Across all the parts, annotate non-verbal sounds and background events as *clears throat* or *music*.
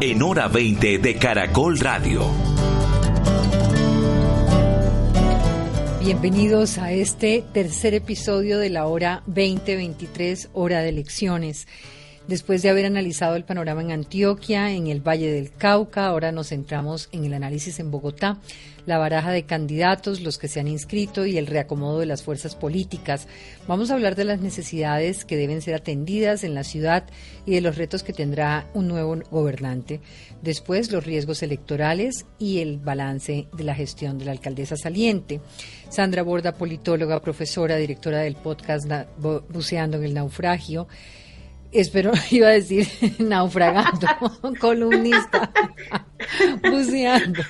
en Hora 20 de Caracol Radio. Bienvenidos a este tercer episodio de la hora 2023, hora de elecciones. Después de haber analizado el panorama en Antioquia, en el Valle del Cauca, ahora nos centramos en el análisis en Bogotá, la baraja de candidatos, los que se han inscrito y el reacomodo de las fuerzas políticas. Vamos a hablar de las necesidades que deben ser atendidas en la ciudad y de los retos que tendrá un nuevo gobernante. Después, los riesgos electorales y el balance de la gestión de la alcaldesa saliente. Sandra Borda, politóloga, profesora, directora del podcast Buceando en el Naufragio. Espero, *laughs* iba a decir naufragando, *laughs* columnista, buceando.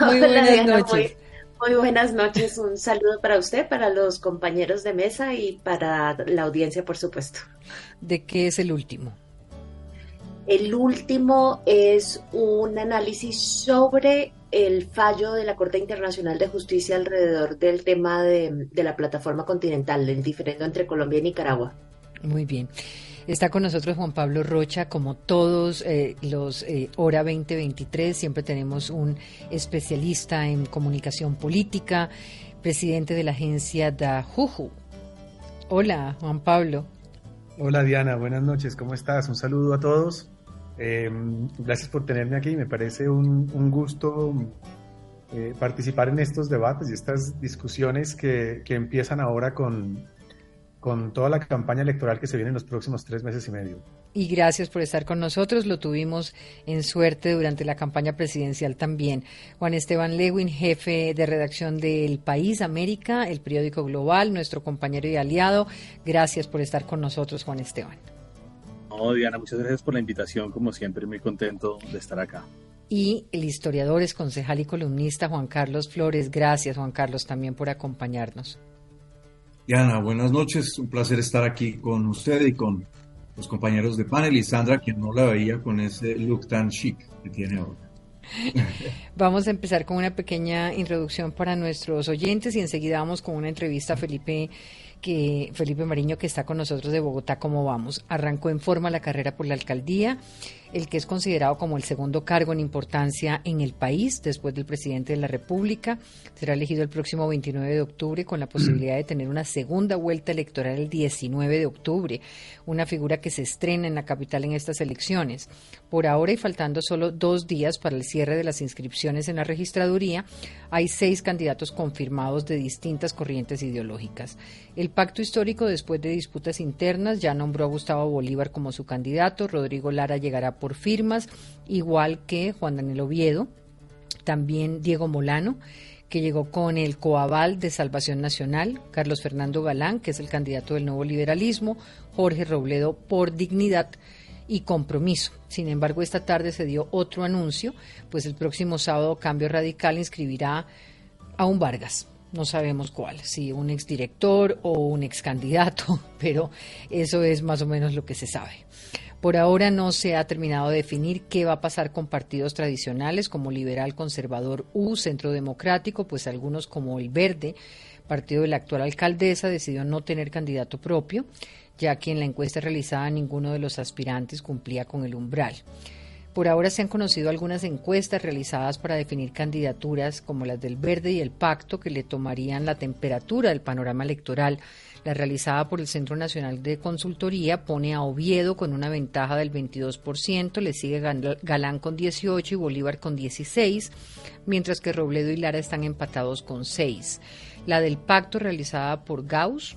Muy buenas noches. Muy, buenas noches, un saludo para usted, para los compañeros de mesa y para la audiencia, por supuesto. ¿De qué es el último? El último es un análisis sobre el fallo de la Corte Internacional de Justicia alrededor del tema de, de la plataforma continental, el diferendo entre Colombia y Nicaragua. Muy bien. Está con nosotros Juan Pablo Rocha, como todos eh, los eh, Hora 2023, siempre tenemos un especialista en comunicación política, presidente de la agencia Da Juju. Hola, Juan Pablo. Hola Diana, buenas noches, ¿cómo estás? Un saludo a todos. Em, gracias por tenerme aquí, me parece un, un gusto eh, participar en estos debates y estas discusiones que, que empiezan ahora con, con toda la campaña electoral que se viene en los próximos tres meses y medio. Y gracias por estar con nosotros. Lo tuvimos en suerte durante la campaña presidencial también. Juan Esteban Lewin, jefe de redacción del País América, el periódico global, nuestro compañero y aliado. Gracias por estar con nosotros, Juan Esteban. No, Diana, muchas gracias por la invitación. Como siempre, muy contento de estar acá. Y el historiador, es concejal y columnista Juan Carlos Flores. Gracias, Juan Carlos, también por acompañarnos. Diana, buenas noches. Un placer estar aquí con usted y con los compañeros de panel y Sandra, quien no la veía con ese look tan chic que tiene ahora. *laughs* Vamos a empezar con una pequeña introducción para nuestros oyentes y enseguida vamos con una entrevista a Felipe que Felipe Mariño que está con nosotros de Bogotá. ¿Cómo vamos? Arrancó en forma la carrera por la alcaldía el que es considerado como el segundo cargo en importancia en el país después del presidente de la República. Será elegido el próximo 29 de octubre con la posibilidad de tener una segunda vuelta electoral el 19 de octubre, una figura que se estrena en la capital en estas elecciones. Por ahora y faltando solo dos días para el cierre de las inscripciones en la registraduría, hay seis candidatos confirmados de distintas corrientes ideológicas. El pacto histórico, después de disputas internas, ya nombró a Gustavo Bolívar como su candidato. Rodrigo Lara llegará por firmas, igual que Juan Daniel Oviedo, también Diego Molano, que llegó con el coaval de Salvación Nacional, Carlos Fernando Galán, que es el candidato del nuevo liberalismo, Jorge Robledo por dignidad y compromiso. Sin embargo, esta tarde se dio otro anuncio, pues el próximo sábado Cambio Radical inscribirá a un Vargas. No sabemos cuál, si un exdirector o un excandidato, *laughs* pero eso es más o menos lo que se sabe. Por ahora no se ha terminado de definir qué va a pasar con partidos tradicionales como Liberal, Conservador u Centro Democrático, pues algunos como el Verde, partido de la actual alcaldesa, decidió no tener candidato propio, ya que en la encuesta realizada ninguno de los aspirantes cumplía con el umbral. Por ahora se han conocido algunas encuestas realizadas para definir candidaturas como las del Verde y el Pacto que le tomarían la temperatura del panorama electoral. La realizada por el Centro Nacional de Consultoría pone a Oviedo con una ventaja del 22%, le sigue Galán con 18 y Bolívar con 16, mientras que Robledo y Lara están empatados con 6. La del Pacto realizada por Gauss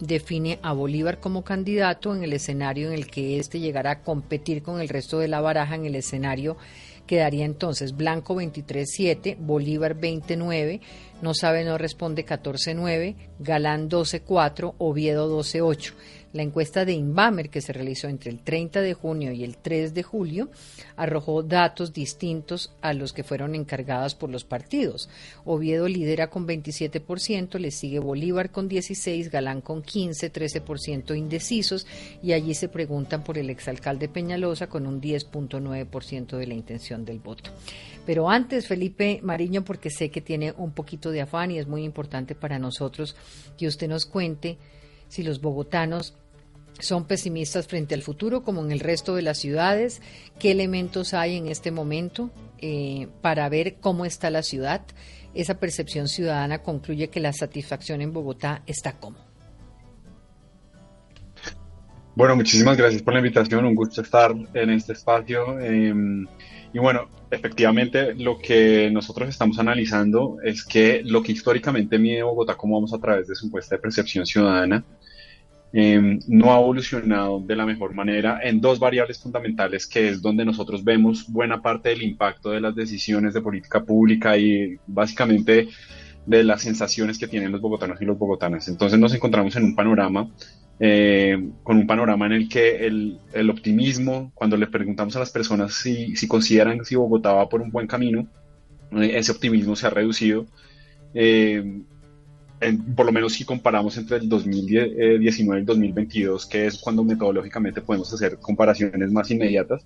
define a Bolívar como candidato en el escenario en el que éste llegará a competir con el resto de la baraja en el escenario quedaría entonces Blanco 23-7, Bolívar 29, No sabe, no responde 14-9, Galán 12-4, Oviedo 12-8. La encuesta de Inbamer, que se realizó entre el 30 de junio y el 3 de julio, arrojó datos distintos a los que fueron encargadas por los partidos. Oviedo lidera con 27%, le sigue Bolívar con 16%, Galán con 15%, 13% indecisos y allí se preguntan por el exalcalde Peñalosa con un 10.9% de la intención del voto. Pero antes, Felipe Mariño, porque sé que tiene un poquito de afán y es muy importante para nosotros que usted nos cuente si los bogotanos son pesimistas frente al futuro, como en el resto de las ciudades. ¿Qué elementos hay en este momento eh, para ver cómo está la ciudad? Esa percepción ciudadana concluye que la satisfacción en Bogotá está como. Bueno, muchísimas gracias por la invitación. Un gusto estar en este espacio. Em, y bueno, efectivamente lo que nosotros estamos analizando es que lo que históricamente mide Bogotá, como vamos a través de su encuesta de percepción ciudadana, Em, no ha evolucionado de la mejor manera en dos variables fundamentales que es donde nosotros vemos buena parte del impacto de las decisiones de política pública y básicamente de las sensaciones que tienen los bogotanos y los bogotanas. Entonces nos encontramos en un panorama, eh, con un panorama en el que el, el, optimismo, cuando le preguntamos a las personas si, si consideran si Bogotá va por un buen camino, eh, ese optimismo se ha reducido. Eh, por lo menos si comparamos entre el 2019 y el 2022, que es cuando metodológicamente podemos hacer comparaciones más inmediatas,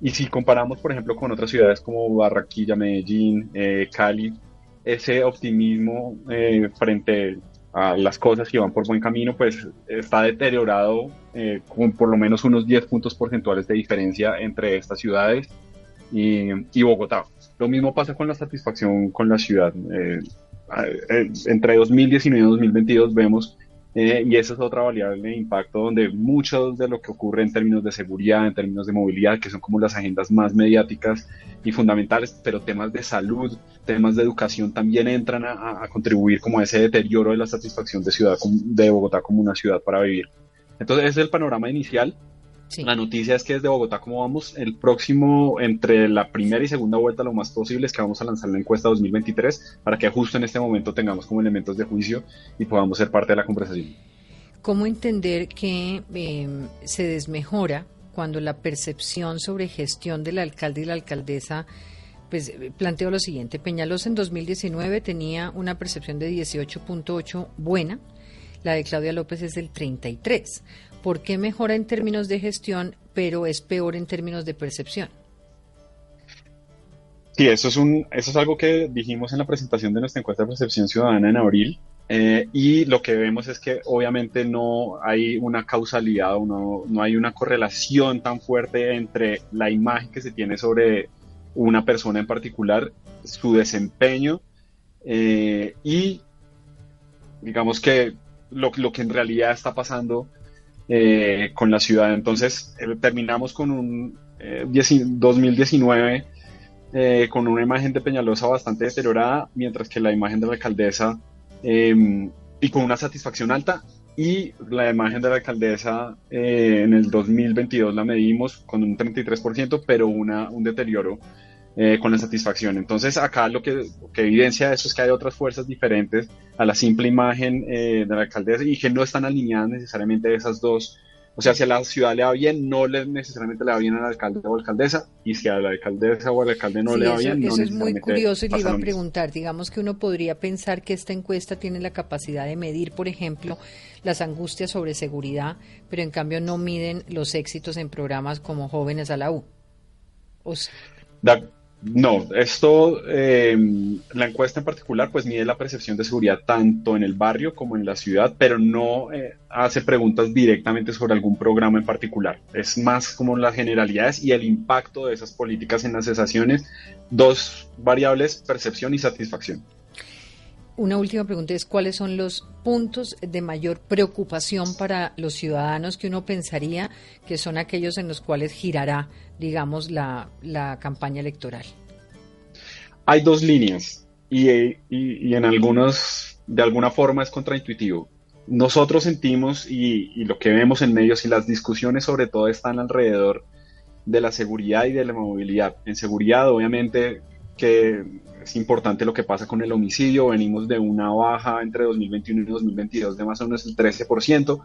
y si comparamos, por ejemplo, con otras ciudades como Barranquilla, Medellín, eh, Cali, ese optimismo eh, frente a las cosas que van por buen camino, pues está deteriorado eh, con por lo menos unos 10 puntos porcentuales de diferencia entre estas ciudades y, y Bogotá. Lo mismo pasa con la satisfacción con la ciudad. Eh, entre 2019 y 2022 vemos, eh, y esa es otra variable de impacto, donde mucho de lo que ocurre en términos de seguridad, en términos de movilidad, que son como las agendas más mediáticas y fundamentales, pero temas de salud, temas de educación también entran a, contribuir como a ese deterioro de la satisfacción de, ciudad, de Bogotá como una ciudad para vivir. Entonces, ese es el panorama inicial. La noticia es que desde Bogotá, como vamos, el próximo, entre la primera y segunda vuelta, lo más posible es que vamos a lanzar la encuesta 2023 para que justo en este momento tengamos como elementos de juicio y podamos ser parte de la conversación. ¿Cómo entender que em, se desmejora cuando la percepción sobre gestión del alcalde y la alcaldesa pues planteo lo siguiente, Peñalosa en 2019 tenía una percepción de 18.8 buena, la de Claudia López es del 33. ¿Por qué mejora en términos de gestión, pero es peor en términos de percepción? Sí, eso es, un, eso es algo que dijimos en la presentación de nuestra encuesta de percepción ciudadana en abril. Eh, y lo que vemos es que obviamente no hay una causalidad o no, no hay una correlación tan fuerte entre la imagen que se tiene sobre una persona en particular, su desempeño eh, y digamos que lo, lo, que en realidad está pasando eh, con la ciudad. Entonces eh, terminamos con un 2019 eh, con una imagen de Peñalosa bastante deteriorada, mientras que la imagen de la alcaldesa em, y con una satisfacción alta y la imagen de la alcaldesa en el 2022 la medimos con un 33%, pero una, un deterioro eh, con la satisfacción. Entonces acá lo que, evidencia eso es que hay otras fuerzas diferentes a la simple imagen eh, de la alcaldesa y que no están alineadas necesariamente esas dos. O sea, si a la ciudad le va bien, no le, necesariamente le va bien al alcalde o alcaldesa, y si a la alcaldesa o al alcalde no le va bien, no Eso es muy curioso y le iba a preguntar, digamos que uno podría pensar que esta encuesta tiene la capacidad de medir, por ejemplo, las angustias sobre seguridad, pero en cambio no miden los éxitos en programas como Jóvenes a la U. O No, esto, eh, la encuesta en particular, pues mide la percepción de seguridad tanto en el barrio como en la ciudad, pero no eh, hace preguntas directamente sobre algún programa en particular. Es más como las generalidades y el impacto de esas políticas en las cesaciones. Dos variables, percepción y satisfacción. Una última pregunta es, ¿cuáles son los puntos de mayor preocupación para los ciudadanos que uno pensaría que son aquellos en los cuales girará, digamos, la, campaña electoral? Hay dos líneas y, y, en algunos, de alguna forma, es contraintuitivo. Nosotros sentimos y, y lo que vemos en medios y las discusiones sobre todo están alrededor de la seguridad y de la movilidad. En seguridad, obviamente, que es importante lo que pasa con el homicidio. Venimos de una baja entre 2021 y 2022 de más o menos el 13%.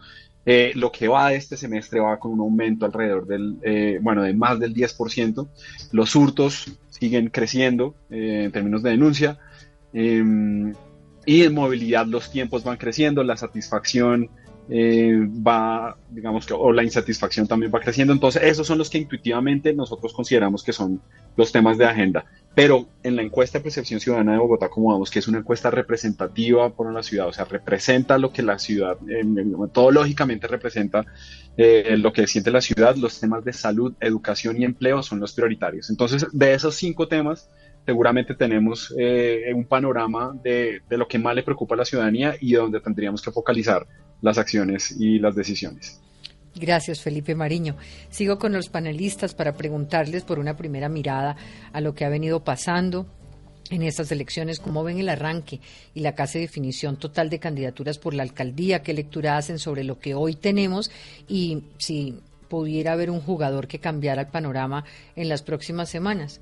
Eh, lo que va de este semestre va con un aumento alrededor del, eh, bueno, de más del 10%. Los hurtos siguen creciendo eh, en términos de denuncia. Em, y en movilidad los tiempos van creciendo, la satisfacción va, digamos que, o la insatisfacción también va creciendo. Entonces, esos son los que intuitivamente nosotros consideramos que son los temas de agenda. Pero en la encuesta de percepción ciudadana de Bogotá, como vamos, que es una encuesta representativa por la ciudad, o sea, representa lo que la ciudad, todo lógicamente representa eh, lo que siente la ciudad, los temas de salud, educación y empleo son los prioritarios. Entonces, de esos cinco temas, seguramente tenemos eh, un panorama de, de lo que más le preocupa a la ciudadanía y donde tendríamos que focalizar las acciones y las decisiones. Gracias, Felipe Mariño. Sigo con los panelistas para preguntarles por una primera mirada a lo que ha venido pasando en estas elecciones, cómo ven el arranque y la casi definición total de candidaturas por la alcaldía, qué lectura hacen sobre lo que hoy tenemos y si pudiera haber un jugador que cambiara el panorama en las próximas semanas.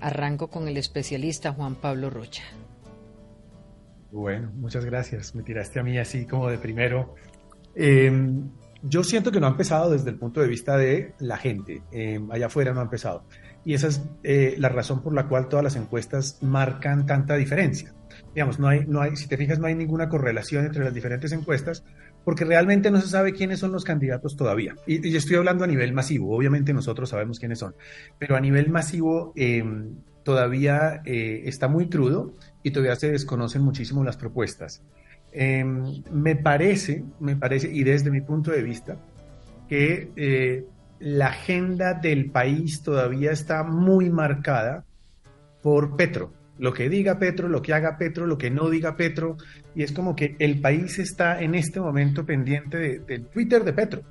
Arranco con el especialista Juan Pablo Rocha. Bueno, muchas gracias. Me tiraste a mí así como de primero. Eh, yo siento que no ha empezado desde el punto de vista de la gente. Eh, allá afuera no ha empezado. Y esa es eh, la razón por la cual todas las encuestas marcan tanta diferencia. Digamos, no hay, no hay, si te fijas, no hay ninguna correlación entre las diferentes encuestas, porque realmente no se sabe quiénes son los candidatos todavía. Y, y estoy hablando a nivel masivo. Obviamente nosotros sabemos quiénes son, pero a nivel masivo em, todavía eh, está muy crudo y todavía se desconocen muchísimo las propuestas. Em, me parece, me parece, y desde mi punto de vista, que eh, la agenda del país todavía está muy marcada por Petro. Lo que diga Petro, lo que haga Petro, lo que no diga Petro, y es como que el país está en este momento pendiente del Twitter de Petro.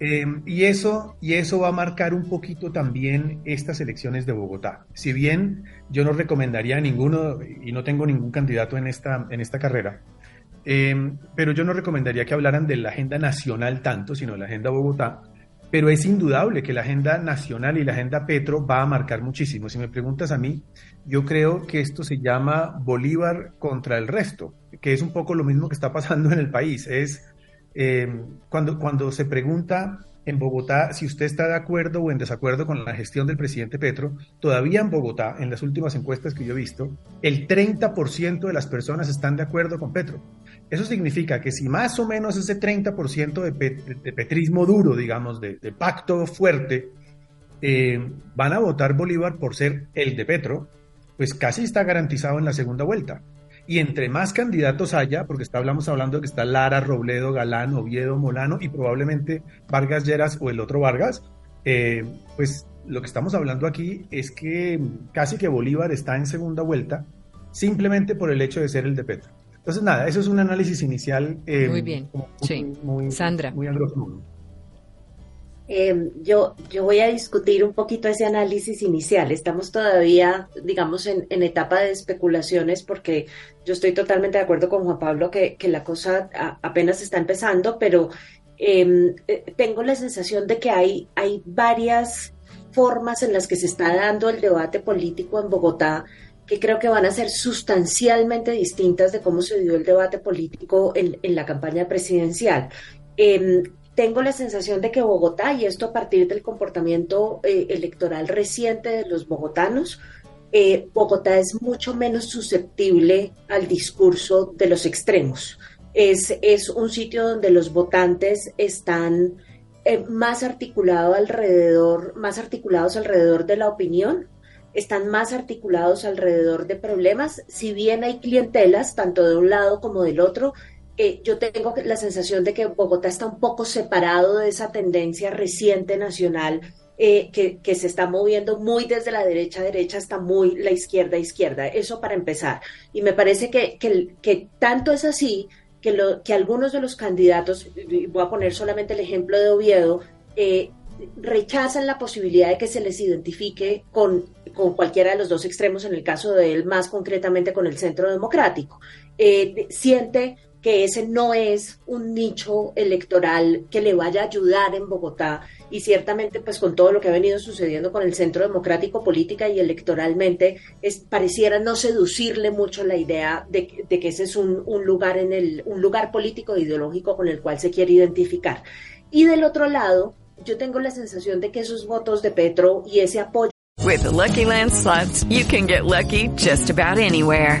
Em, y, eso, y eso va a marcar un poquito también estas elecciones de Bogotá. Si bien yo no recomendaría a ninguno, y no tengo ningún candidato en esta, en esta carrera, Em, pero yo no recomendaría que hablaran de la agenda nacional tanto, sino de la agenda Bogotá. Pero es indudable que la agenda nacional y la agenda Petro va a marcar muchísimo. Si me preguntas a mí, yo creo que esto se llama Bolívar contra el resto, que es un poco lo mismo que está pasando en el país. Es em, cuando, cuando se pregunta en Bogotá, si usted está de acuerdo o en desacuerdo con la gestión del presidente Petro, todavía en Bogotá, en las últimas encuestas que yo he visto, el 30% de las personas están de acuerdo con Petro. Eso significa que si más o menos ese 30% de, petrismo duro, digamos, de, pacto fuerte, eh, van a votar Bolívar por ser el de Petro, pues casi está garantizado en la segunda vuelta. Y entre más candidatos haya, porque está, hablamos hablando de que está Lara, Robledo, Galán, Oviedo, Molano y probablemente Vargas Lleras o el otro Vargas, eh, pues lo que estamos hablando aquí es que casi que Bolívar está en segunda vuelta simplemente por el hecho de ser el de Petro. Entonces, nada, eso es un análisis inicial. Eh, muy bien, sí. Sandra. Muy Em, yo, yo voy a discutir un poquito ese análisis inicial. Estamos todavía, digamos, en, etapa de especulaciones porque yo estoy totalmente de acuerdo con Juan Pablo que, la cosa apenas está empezando, pero em, eh, tengo la sensación de que hay, hay varias formas en las que se está dando el debate político en Bogotá que creo que van a ser sustancialmente distintas de cómo se dio el debate político en, la campaña presidencial. Em, tengo la sensación de que Bogotá, y esto a partir del comportamiento eh, electoral reciente de los bogotanos, eh, Bogotá es mucho menos susceptible al discurso de los extremos. Es, es un sitio donde los votantes están eh, más, articulado alrededor, más articulados alrededor de la opinión están más articulados alrededor de problemas, si bien hay clientelas, tanto de un lado como del otro, eh, yo tengo la sensación de que Bogotá está un poco separado de esa tendencia reciente nacional eh, que, se está moviendo muy desde la derecha a derecha hasta muy la izquierda a izquierda. Eso para empezar. Y me parece que, que, tanto es así que, lo, que algunos de los candidatos, voy a poner solamente el ejemplo de Oviedo, eh, rechazan la posibilidad de que se les identifique con, con, cualquiera de los dos extremos, en el caso de él más concretamente con el centro democrático. Eh, siente que ese no es un nicho electoral que le vaya a ayudar en Bogotá y ciertamente pues con todo lo que ha venido sucediendo con el Centro Democrático política y electoralmente es, pareciera no seducirle mucho la idea de, que ese es un, un, lugar en el un lugar político e ideológico con el cual se quiere identificar y del otro lado yo tengo la sensación de que esos votos de Petro y ese apoyo With Lucky Land you can get lucky just about anywhere.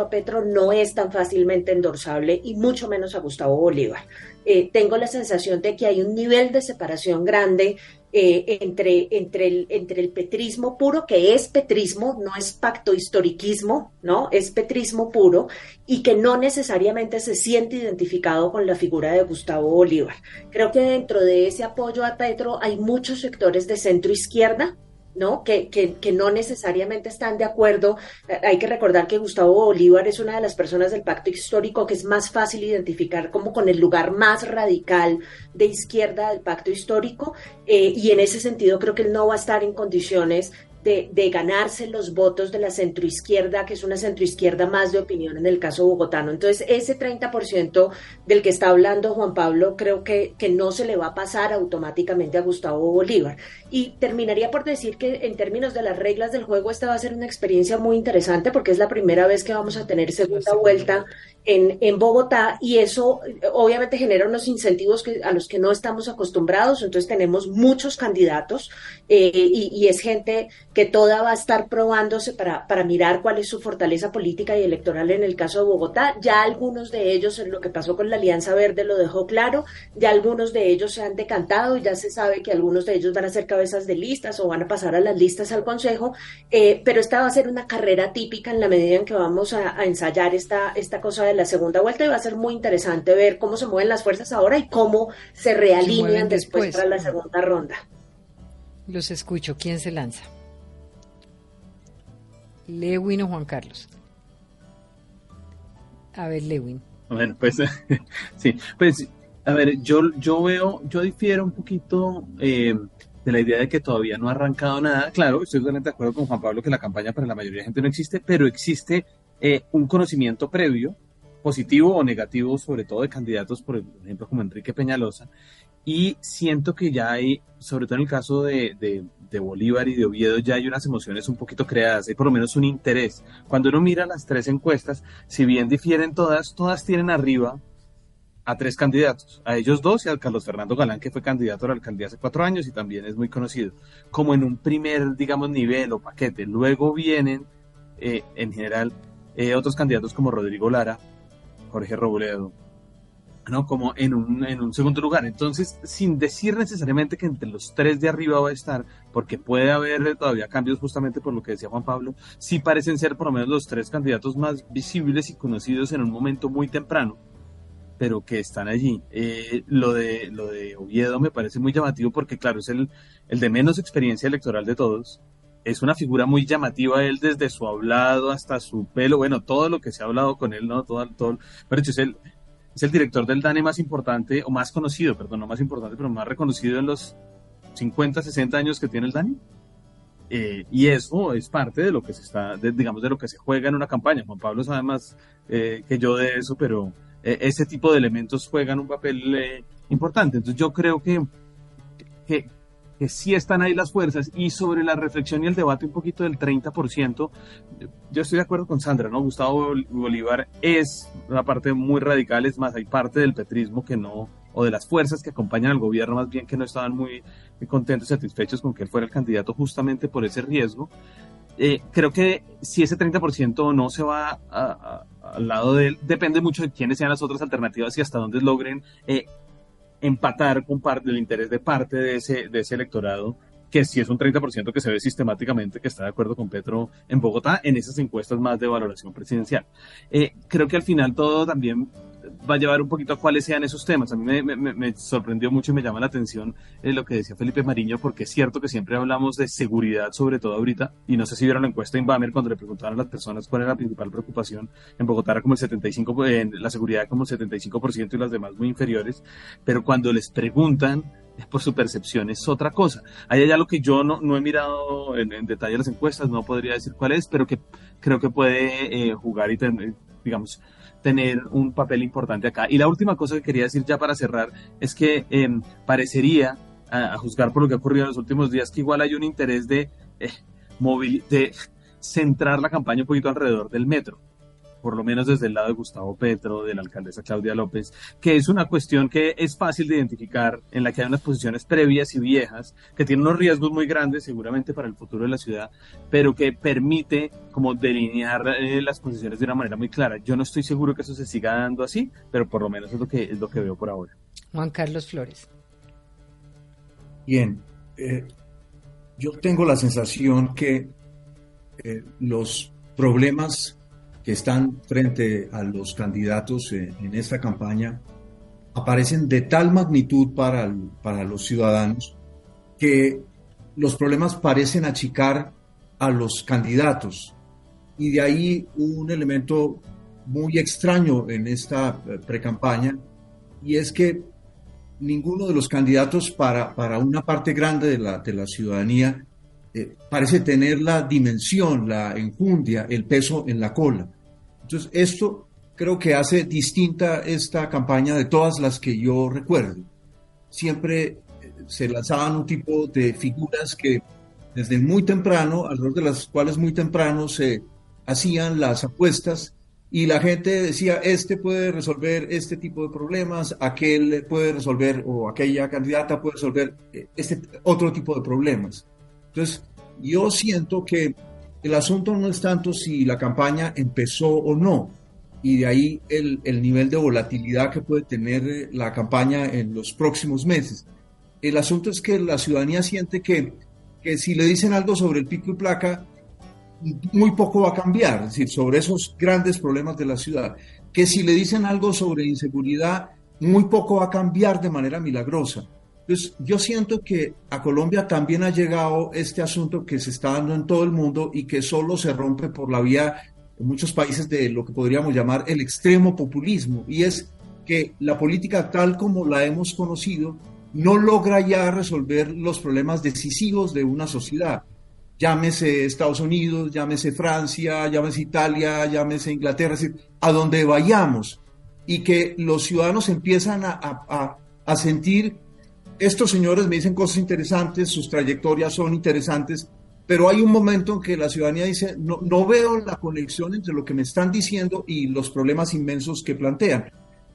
A Petro no es tan fácilmente endorsable y mucho menos a Gustavo Bolívar. Eh, tengo la sensación de que hay un nivel de separación grande eh, entre, entre, el, entre el petrismo puro, que es petrismo, no es pacto historiquismo, ¿no? Es petrismo puro y que no necesariamente se siente identificado con la figura de Gustavo Bolívar. Creo que dentro de ese apoyo a Petro hay muchos sectores de centro izquierda ¿no? Que, que, que, no necesariamente están de acuerdo. Eh, hay que recordar que Gustavo Bolívar es una de las personas del pacto histórico que es más fácil identificar como con el lugar más radical de izquierda del pacto histórico eh, y en ese sentido creo que él no va a estar en condiciones de, ganarse los votos de la centroizquierda, que es una centroizquierda más de opinión en el caso bogotano. Entonces, ese 30% del que está hablando Juan Pablo, creo que, que no se le va a pasar automáticamente a Gustavo Bolívar. Y terminaría por decir que en términos de las reglas del juego, esta va a ser una experiencia muy interesante porque es la primera vez que vamos a tener segunda vuelta en, en Bogotá y eso obviamente genera unos incentivos que, a los que no estamos acostumbrados. Entonces, tenemos muchos candidatos eh, y, y es gente que toda va a estar probándose para, para mirar cuál es su fortaleza política y electoral en el caso de Bogotá. Ya algunos de ellos, en lo que pasó con la Alianza Verde, lo dejó claro, ya algunos de ellos se han decantado y ya se sabe que algunos de ellos van a ser cabezas de listas o van a pasar a las listas al Consejo, eh, pero esta va a ser una carrera típica en la medida en que vamos a, ensayar esta, esta cosa de la segunda vuelta y va a ser muy interesante ver cómo se mueven las fuerzas ahora y cómo se realinean después, después para la segunda ronda. Los escucho. ¿Quién se lanza? Lewin o Juan Carlos. A ver, Lewin. Bueno, pues *laughs* sí, pues a ver, yo, yo veo, yo difiero un poquito eh, de la idea de que todavía no ha arrancado nada. Claro, estoy totalmente de acuerdo con Juan Pablo que la campaña para la mayoría de gente no existe, pero existe eh, un conocimiento previo, positivo o negativo, sobre todo de candidatos, por ejemplo, como Enrique Peñalosa, y siento que ya hay, sobre todo en el caso de, de, Bolívar y de Oviedo, ya hay unas emociones un poquito creadas, hay por lo menos un interés. Cuando uno mira las tres encuestas, si bien difieren todas, todas tienen arriba a tres candidatos, a ellos dos y al Carlos Fernando Galán, que fue candidato a la alcaldía hace cuatro años y también es muy conocido, como en un primer, digamos, nivel o paquete. Luego vienen, eh, en general, eh, otros candidatos como Rodrigo Lara, Jorge Robledo, ¿no? Como en un, en un segundo lugar. Entonces, sin decir necesariamente que entre los tres de arriba va a estar, porque puede haber todavía cambios justamente por lo que decía Juan Pablo, sí parecen ser por lo menos los tres candidatos más visibles y conocidos en un momento muy temprano, pero que están allí. Eh, lo, de, lo de Oviedo me parece muy llamativo porque, claro, es el, el de menos experiencia electoral de todos. Es una figura muy llamativa él desde su hablado hasta su pelo, bueno, todo lo que se ha hablado con él, ¿no? Todo, todo, pero es el, es el director del DANE más importante, o más conocido, perdón, no más importante, pero más reconocido en los 50, 60 años que tiene el DANE. Eh, y eso es parte de lo que se está, digamos, de lo que se juega en una campaña. Juan Pablo sabe más eh, que yo de eso, pero eh, ese tipo de elementos juegan un papel importante. Entonces yo creo que, que, que sí están ahí las fuerzas y sobre la reflexión y el debate un poquito del 30%, yo estoy de acuerdo con Sandra, ¿no? Gustavo Bolívar es una parte muy radical, es más, hay parte del petrismo que no, o de las fuerzas que acompañan al gobierno más bien que no estaban muy, contentos satisfechos con que él fuera el candidato justamente por ese riesgo. Eh, creo que si ese 30% no se va al lado de él, depende mucho de quiénes sean las otras alternativas y hasta dónde logren eh, empatar con parte del interés de parte de ese, de ese electorado, que si es un 30% que se ve sistemáticamente que está de acuerdo con Petro en Bogotá en esas encuestas más de valoración presidencial. Eh, creo que al final todo también va a llevar un poquito a cuáles sean esos temas. A mí me, sorprendió mucho y me llama la atención eh, lo que decía Felipe Mariño, porque es cierto que siempre hablamos de seguridad, sobre todo ahorita, y no sé si vieron la encuesta en Bamer cuando le preguntaron a las personas cuál era la principal preocupación. En Bogotá era como el 75%, en la seguridad como el 75% y las demás muy inferiores, pero cuando les preguntan por su percepción es otra cosa. Hay allá lo que yo no, no he mirado en, detalle las encuestas, no podría decir cuál es, pero que creo que puede eh, jugar y digamos, tener un papel importante acá. Y la última cosa que quería decir ya para cerrar es que em, parecería, a, juzgar por lo que ha ocurrido en los últimos días, que igual hay un interés de, eh, de centrar la campaña un poquito alrededor del metro por lo menos desde el lado de Gustavo Petro, de la alcaldesa Claudia López, que es una cuestión que es fácil de identificar, en la que hay unas posiciones previas y viejas, que tienen unos riesgos muy grandes seguramente para el futuro de la ciudad, pero que permite como delinear eh, las posiciones de una manera muy clara. Yo no estoy seguro que eso se siga dando así, pero por lo menos es lo que, es lo que veo por ahora. Juan Carlos Flores. Bien, eh, yo tengo la sensación que eh, los problemas que están frente a los candidatos en, esta campaña aparecen de tal magnitud para, para los ciudadanos que los problemas parecen achicar a los candidatos. Y de ahí un elemento muy extraño en esta eh, precampaña, y es que ninguno de los candidatos para, para una parte grande de la, de la ciudadanía eh, parece tener la dimensión, la enjundia, el peso en la cola. Entonces, esto creo que hace distinta esta campaña de todas las que yo recuerdo. Siempre eh, se lanzaban un tipo de figuras que desde muy temprano, alrededor de las cuales muy temprano se hacían las apuestas y la gente decía, este puede resolver este tipo de problemas, aquel puede resolver o aquella candidata puede resolver eh, este otro tipo de problemas. Entonces, yo siento que el asunto no es tanto si la campaña empezó o no, y de ahí el, nivel de volatilidad que puede tener la campaña en los próximos meses. El asunto es que la ciudadanía siente que, que si le dicen algo sobre el pico y placa, muy poco va a cambiar, es decir, sobre esos grandes problemas de la ciudad, que si le dicen algo sobre inseguridad, muy poco va a cambiar de manera milagrosa. Entonces, yo siento que a Colombia también ha llegado este asunto que se está dando en todo el mundo y que solo se rompe por la vía en muchos países de lo que podríamos llamar el extremo populismo, y es que la política tal como la hemos conocido no logra ya resolver los problemas decisivos de una sociedad. Llámese Estados Unidos, llámese Francia, llámese Italia, llámese Inglaterra, es decir, a donde vayamos, y que los ciudadanos empiezan a, a, a sentir estos señores me dicen cosas interesantes, sus trayectorias son interesantes, pero hay un momento en que la ciudadanía dice, no, no veo la conexión entre lo que me están diciendo y los problemas inmensos que plantean.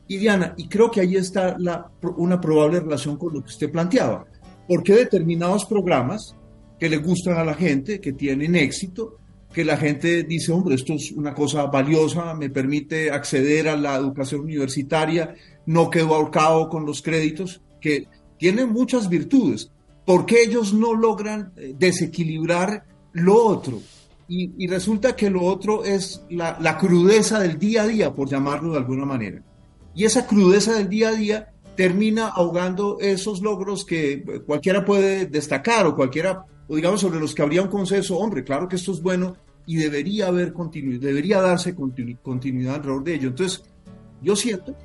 Y Diana, y creo que ahí está la, una probable relación con lo que usted planteaba. ¿Por qué determinados programas que le gustan a la gente, que tienen éxito, que la gente dice, hombre, esto es una cosa valiosa, me permite acceder a la educación universitaria, no quedo ahorcado con los créditos, que tienen muchas virtudes. ¿Por qué ellos no logran eh, desequilibrar lo otro? Y, resulta que lo otro es la, crudeza del día a día, por llamarlo de alguna manera. Y esa crudeza del día a día termina ahogando esos logros que eh, cualquiera puede destacar o cualquiera, o digamos, sobre los que habría un consenso, hombre, claro que esto es bueno y debería haber continuidad, debería darse continuidad alrededor de ello. Entonces, yo siento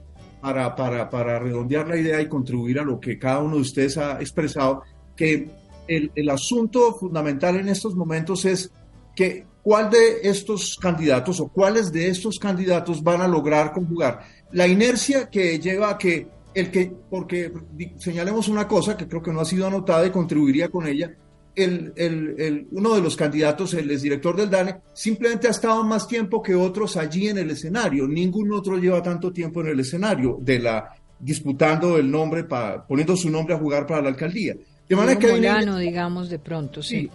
para, para, para, redondear la idea y contribuir a lo que cada uno de ustedes ha expresado, que el, el asunto fundamental en estos momentos es que cuál de estos candidatos o cuáles de estos candidatos van a lograr conjugar la inercia que lleva a que el que, porque señalemos una cosa que creo que no ha sido anotada y contribuiría con ella, el, el, el, uno de los candidatos, el exdirector del DANE, simplemente ha estado más tiempo que otros allí en el escenario. Ningún otro lleva tanto tiempo en el escenario, de la, disputando el nombre, para, poniendo su nombre a jugar para la alcaldía. De manera que Molano, digamos, de pronto, sí.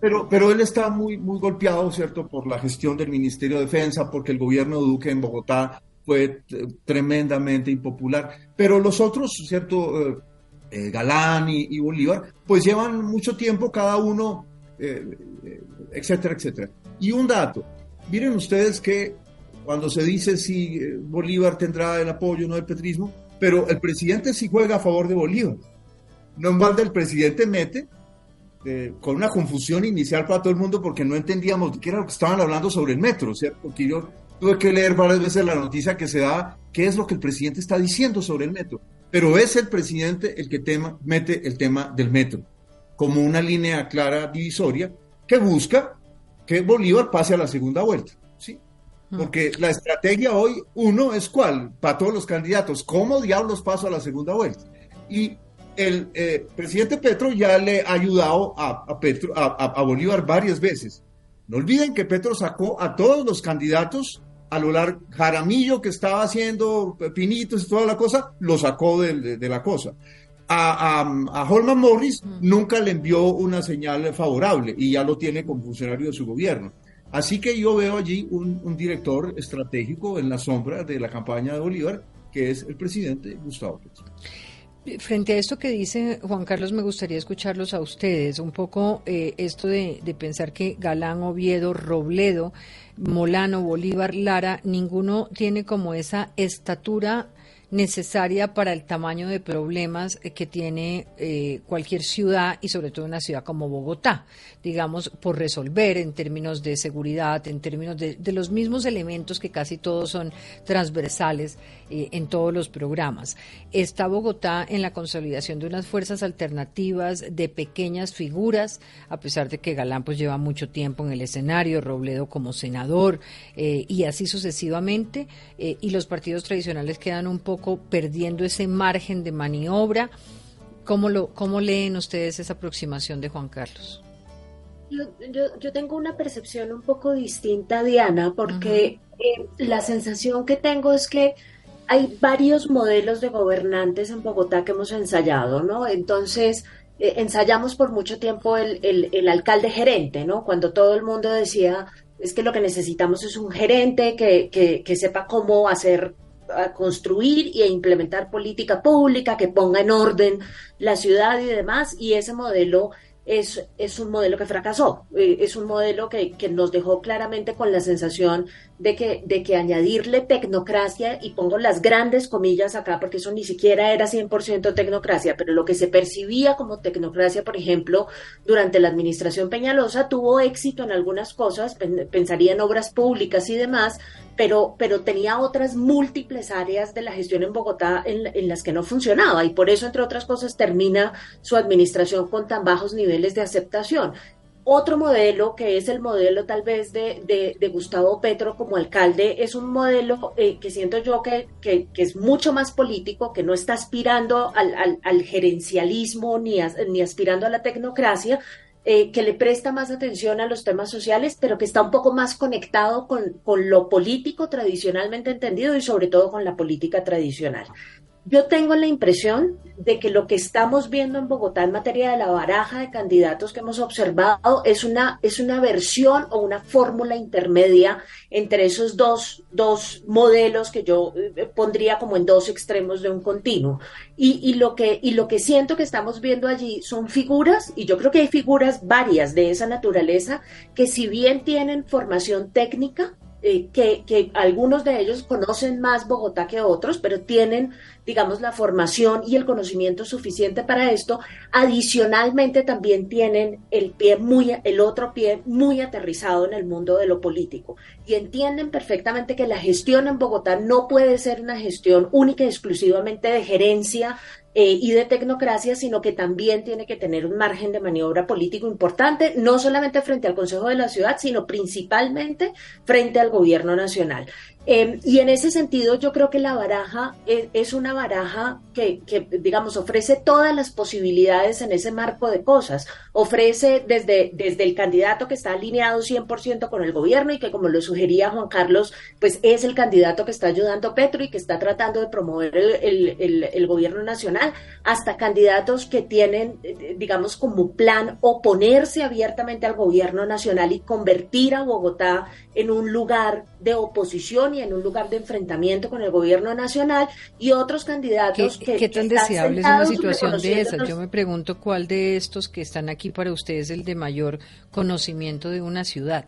pero, pero él está muy, muy golpeado, ¿cierto?, por la gestión del Ministerio de Defensa, porque el gobierno de Duque en Bogotá fue eh, tremendamente impopular. Pero los otros, ¿cierto?, eh, eh, Galán y, Bolívar, pues llevan mucho tiempo cada uno, etcétera, etcétera. Y un dato, miren ustedes que cuando se dice si Bolívar tendrá el apoyo o no del petrismo, pero el presidente sí juega a favor de Bolívar. No en balde el presidente mete con una confusión inicial para todo el mundo porque no entendíamos qué era lo que estaban hablando sobre el metro, ¿cierto? Porque yo tuve que leer varias veces la noticia que se da, qué es lo que el presidente está diciendo sobre el metro. Pero es el presidente el que tema, mete el tema del metro como una línea clara divisoria que busca que Bolívar pase a la segunda vuelta. ¿sí? Mm. Porque la estrategia hoy, uno, es cuál, para todos los candidatos, ¿cómo diablos paso a la segunda vuelta? Y el eh, presidente Petro ya le ha ayudado a, Petro, a, Bolívar varias veces. No olviden que Petro sacó a todos los candidatos a lo largo, Jaramillo que estaba haciendo pinitos y toda la cosa, lo sacó de, la cosa. A, a, Holman Morris nunca le envió una señal favorable y ya lo tiene como funcionario de su gobierno. Así que yo veo allí un, un director estratégico en la sombra de la campaña de Bolívar, que es el presidente Gustavo Petro. Frente a esto que dice Juan Carlos, me gustaría escucharlos a ustedes. Un poco eh, esto de, de, pensar que Galán, Oviedo, Robledo, Molano, Bolívar, Lara, ninguno tiene como esa estatura necesaria para el tamaño de problemas que tiene eh, cualquier ciudad y sobre todo una ciudad como Bogotá, digamos, por resolver en términos de seguridad, en términos de, los mismos elementos que casi todos son transversales eh, en todos los programas. Está Bogotá en la consolidación de unas fuerzas alternativas de pequeñas figuras, a pesar de que Galán pues lleva mucho tiempo en el escenario, Robledo como senador y así sucesivamente, y los partidos tradicionales quedan un poco perdiendo ese margen de maniobra. ¿Cómo, lo, cómo leen ustedes esa aproximación de Juan Carlos? Yo, tengo una percepción un poco distinta, Diana, porque eh, la sensación que tengo es que hay varios modelos de gobernantes en Bogotá que hemos ensayado, ¿no? Entonces, eh, ensayamos por mucho tiempo el, el, alcalde gerente, ¿no? Cuando todo el mundo decía, es que lo que necesitamos es un gerente que, que, que sepa cómo hacer construir a implementar política pública que ponga en orden la ciudad y demás, y ese modelo es, es un modelo que fracasó, eh, es un modelo que, que, nos dejó claramente con la sensación de que, de que añadirle tecnocracia, y pongo las grandes comillas acá porque eso ni siquiera era 100% tecnocracia, pero lo que se percibía como tecnocracia, por ejemplo, durante la administración Peñalosa, tuvo éxito en algunas cosas, pensaría en obras públicas y demás, pero, pero tenía otras múltiples áreas de la gestión en Bogotá en, las que no funcionaba y por eso, entre otras cosas, termina su administración con tan bajos niveles de aceptación. Otro modelo, que es el modelo tal vez de, de, Gustavo Petro como alcalde, es un modelo eh, que siento yo que, que, es mucho más político, que no está aspirando al, al, al gerencialismo ni, ni aspirando a la tecnocracia, eh, que le presta más atención a los temas sociales, pero que está un poco más conectado con, con lo político tradicionalmente entendido y sobre todo con la política tradicional. Yo tengo la impresión de que lo que estamos viendo en Bogotá en materia de la baraja de candidatos que hemos observado es una, es una versión o una fórmula intermedia entre esos dos, dos modelos que yo eh, pondría como en dos extremos de un continuo. Y, y, lo que, y lo que siento que estamos viendo allí son figuras, y yo creo que hay figuras varias de esa naturaleza, que si bien tienen formación técnica, eh, que, que, algunos de ellos conocen más Bogotá que otros, pero tienen, digamos, la formación y el conocimiento suficiente para esto. Adicionalmente, también tienen el pie muy, el otro pie muy aterrizado en el mundo de lo político y entienden perfectamente que la gestión en Bogotá no puede ser una gestión única y exclusivamente de gerencia eh, y de tecnocracia, sino que también tiene que tener un margen de maniobra político importante, no solamente frente al Consejo de la Ciudad, sino principalmente frente al Gobierno Nacional. Em, y en ese sentido yo creo que la baraja es, una baraja que, digamos, ofrece todas las posibilidades en ese marco de cosas. Ofrece desde, desde el candidato que está alineado 100% con el gobierno y que, como lo sugería Juan Carlos, pues es el candidato que está ayudando a Petro y que está tratando de promover el, gobierno nacional, hasta candidatos que tienen, eh, digamos, como plan oponerse abiertamente al gobierno nacional y convertir a Bogotá en un lugar de oposición y en un lugar de enfrentamiento con el gobierno nacional y otros candidatos ¿Qué, que... ¿Qué tan deseable es una situación de esa? Yo me pregunto cuál de estos que están aquí para ustedes es el de mayor conocimiento de una ciudad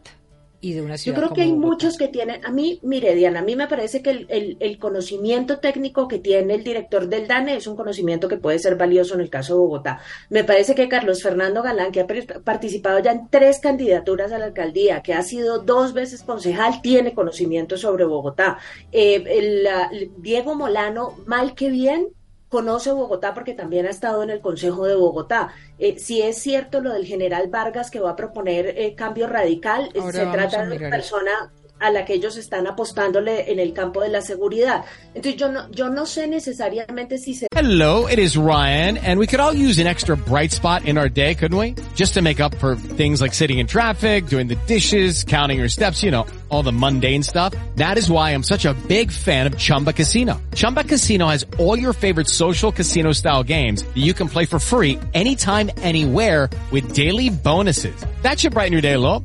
de una ciudad. Yo creo que hay muchos que tienen, a mí, mire Diana, a mí me parece que el, el, conocimiento técnico que tiene el director del DANE es un conocimiento que puede ser valioso en el caso de Bogotá. Me parece que Carlos Fernando Galán, que ha participado ya en tres candidaturas a la alcaldía, que ha sido dos veces concejal, tiene conocimiento sobre Bogotá. Eh, el, Diego Molano, mal que bien, conoce Bogotá porque también ha estado en el Consejo de Bogotá. Eh, si es cierto lo del general Vargas que va a proponer eh, cambio radical, se trata de una persona a la que ellos están apostándole en el campo de la seguridad. Entonces yo no, yo no sé necesariamente si se... Hello, it is Ryan, and we could all use an extra bright spot in our day, couldn't we? Just to make up for things like sitting in traffic, doing the dishes, counting your steps, you know, all the mundane stuff. That is why I'm such a big fan of Chumba Casino. Chumba Casino has all your favorite social casino style games that you can play for free anytime, anywhere with daily bonuses. That should brighten your day a little.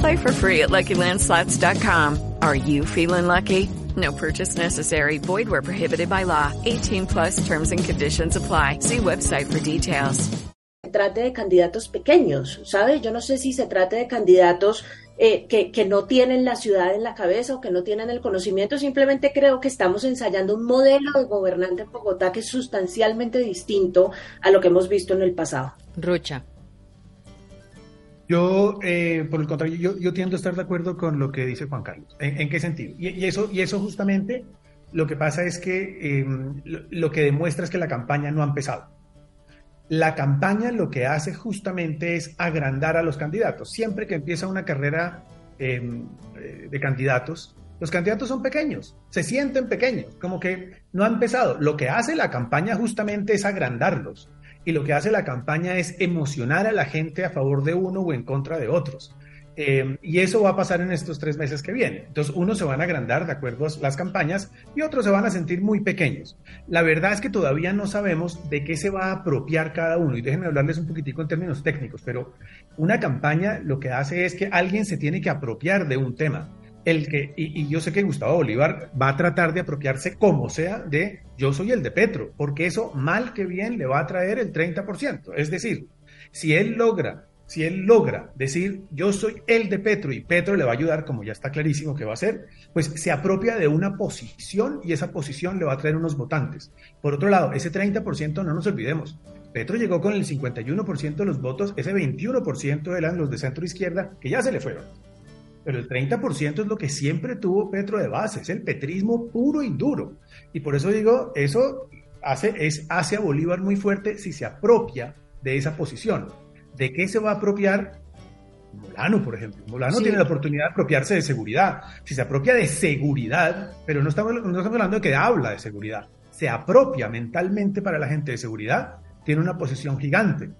Play for free at LuckyLandSlots.com. Are you feeling lucky? No purchase necessary. Void where prohibited by law. 18 plus terms and conditions apply. See website for details. Se trate de candidatos pequeños, ¿sabe? Yo no sé si se trate de candidatos eh, que, que no tienen la ciudad en la cabeza o que no tienen el conocimiento. Simplemente creo que estamos ensayando un modelo de gobernante en Bogotá que es sustancialmente distinto a lo que hemos visto en el pasado. Rocha. Yo, eh, por el contrario, yo, tiendo a estar de acuerdo con lo que dice Juan Carlos. ¿En, qué sentido? Y, eso, y eso justamente lo que pasa es que em, lo, que demuestra es que la campaña no ha empezado. La campaña lo que hace justamente es agrandar a los candidatos. Siempre que empieza una carrera em, eh, de candidatos, los candidatos son pequeños, se sienten pequeños, como que no ha empezado. Lo que hace la campaña justamente es agrandarlos y lo que hace la campaña es emocionar a la gente a favor de uno o en contra de otros. Eh, y eso va a pasar en estos tres meses que vienen. Entonces, unos se van a agrandar de acuerdo a las campañas y otros se van a sentir muy pequeños. La verdad es que todavía no sabemos de qué se va a apropiar cada uno. Y déjenme hablarles un poquitico en términos técnicos, pero una campaña lo que hace es que alguien se tiene que apropiar de un tema el que, y, yo sé que Gustavo Bolívar va a tratar de apropiarse como sea de yo soy el de Petro, porque eso mal que bien le va a traer el 30%. Es decir, si él logra, si él logra decir yo soy el de Petro y Petro le va a ayudar, como ya está clarísimo que va a hacer, pues se apropia de una posición y esa posición le va a traer unos votantes. Por otro lado, ese 30% no nos olvidemos. Petro llegó con el 51% de los votos, ese 21% eran los de centro izquierda que ya se le fueron. Pero el 30% es lo que siempre tuvo Petro de base, es el petrismo puro y duro. Y por eso digo, eso hace, es, hace a Bolívar muy fuerte si se apropia de esa posición. ¿De qué se va a apropiar? Molano, por ejemplo. Molano tiene la oportunidad de apropiarse de seguridad. Si se apropia de seguridad, pero no estamos, no estamos hablando de que habla de seguridad, se apropia mentalmente para la gente de seguridad, tiene una posición gigante.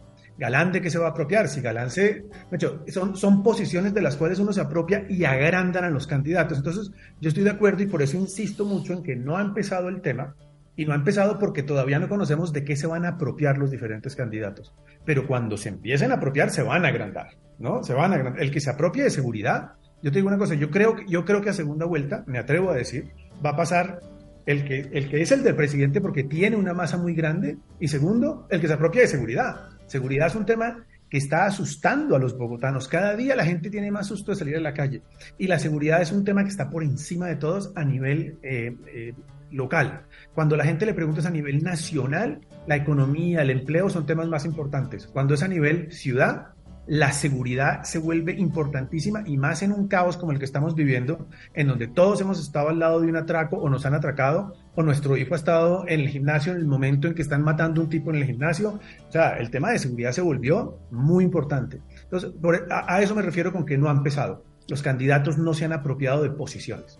Galán de qué se va a apropiar, si Galán se... Hecho, son, son posiciones de las cuales uno se apropia y agrandan a los candidatos. Entonces, yo estoy de acuerdo y por eso insisto mucho en que no ha empezado el tema y no ha empezado porque todavía no conocemos de qué se van a apropiar los diferentes candidatos. Pero cuando se empiecen a apropiar, se van a agrandar, ¿no? Se van a agrandar. El que se apropie de seguridad, yo te digo una cosa, yo creo, yo creo que a segunda vuelta, me atrevo a decir, va a pasar el que, el que es el del presidente porque tiene una masa muy grande y segundo, el que se apropia de seguridad. Seguridad es un tema que está asustando a los bogotanos. Cada día la gente tiene más susto de salir a la calle. Y la seguridad es un tema que está por encima de todos a nivel eh, eh, local. Cuando la gente le pregunta es a nivel nacional, la economía, el empleo son temas más importantes. Cuando es a nivel ciudad, la seguridad se vuelve importantísima y más en un caos como el que estamos viviendo, en donde todos hemos estado al lado de un atraco o nos han atracado, o nuestro hijo ha estado en el gimnasio en el momento en que están matando a un tipo en el gimnasio. O sea, el tema de seguridad se volvió muy importante. Entonces, a, a eso me refiero con que no han pesado. Los candidatos no se han apropiado de posiciones.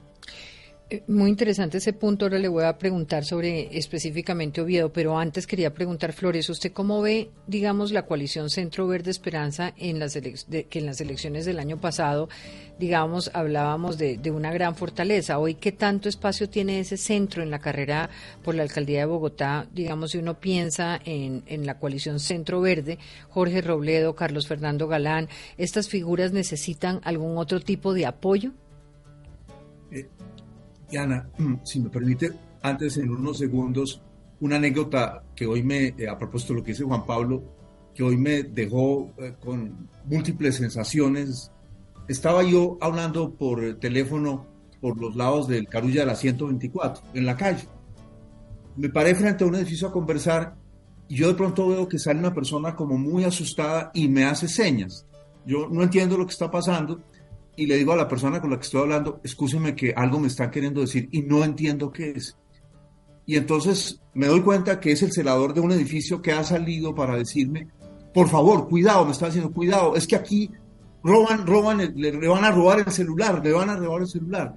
Muy interesante ese punto. Ahora le voy a preguntar sobre específicamente Oviedo, pero antes quería preguntar, Flores, ¿usted cómo ve, digamos, la coalición Centro Verde Esperanza en las que en las elecciones del año pasado, digamos, hablábamos de, una gran fortaleza? Hoy, ¿qué tanto espacio tiene ese centro en la carrera por la alcaldía de Bogotá? Digamos, si uno piensa en, en la coalición Centro Verde, Jorge Robledo, Carlos Fernando Galán, ¿estas figuras necesitan algún otro tipo de apoyo? Ana, *clears throat* si me permite, antes en unos segundos, una anécdota que hoy me, eh, a propósito de lo que dice Juan Pablo, que hoy me dejó eh, con múltiples sensaciones. Estaba yo hablando por teléfono por los lados del Carulla de la 124, en la calle. Me paré frente a un edificio a conversar y yo de pronto veo que sale una persona como muy asustada y me hace señas. Yo no entiendo lo que está pasando y le digo a la persona con la que estoy hablando, escúcheme que algo me está queriendo decir y no entiendo qué es. Y entonces me doy cuenta que es el celador de un edificio que ha salido para decirme, por favor, cuidado, me está diciendo, cuidado, es que aquí roban, roban, le, van a robar el celular, le van a robar el celular.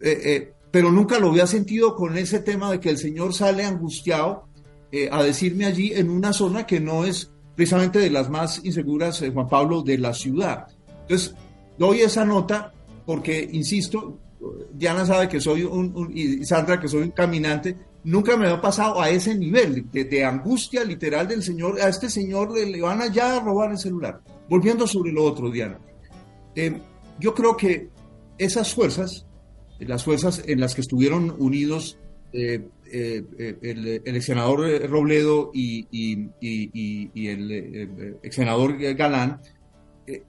Eh, eh, pero nunca lo había sentido con ese tema de que el señor sale angustiado eh, a decirme allí en una zona que no es precisamente de las más inseguras, Juan Pablo, de la ciudad. Entonces, Doy esa nota porque, insisto, Diana sabe que soy un, y Sandra que soy un caminante, nunca me ha pasado a ese nivel de, angustia literal del señor, a este señor le, van allá a robar el celular. Volviendo sobre lo otro, Diana, eh, yo creo que esas fuerzas, las fuerzas en las que estuvieron unidos eh, eh, el, el Robledo y, y el ex senador Galán,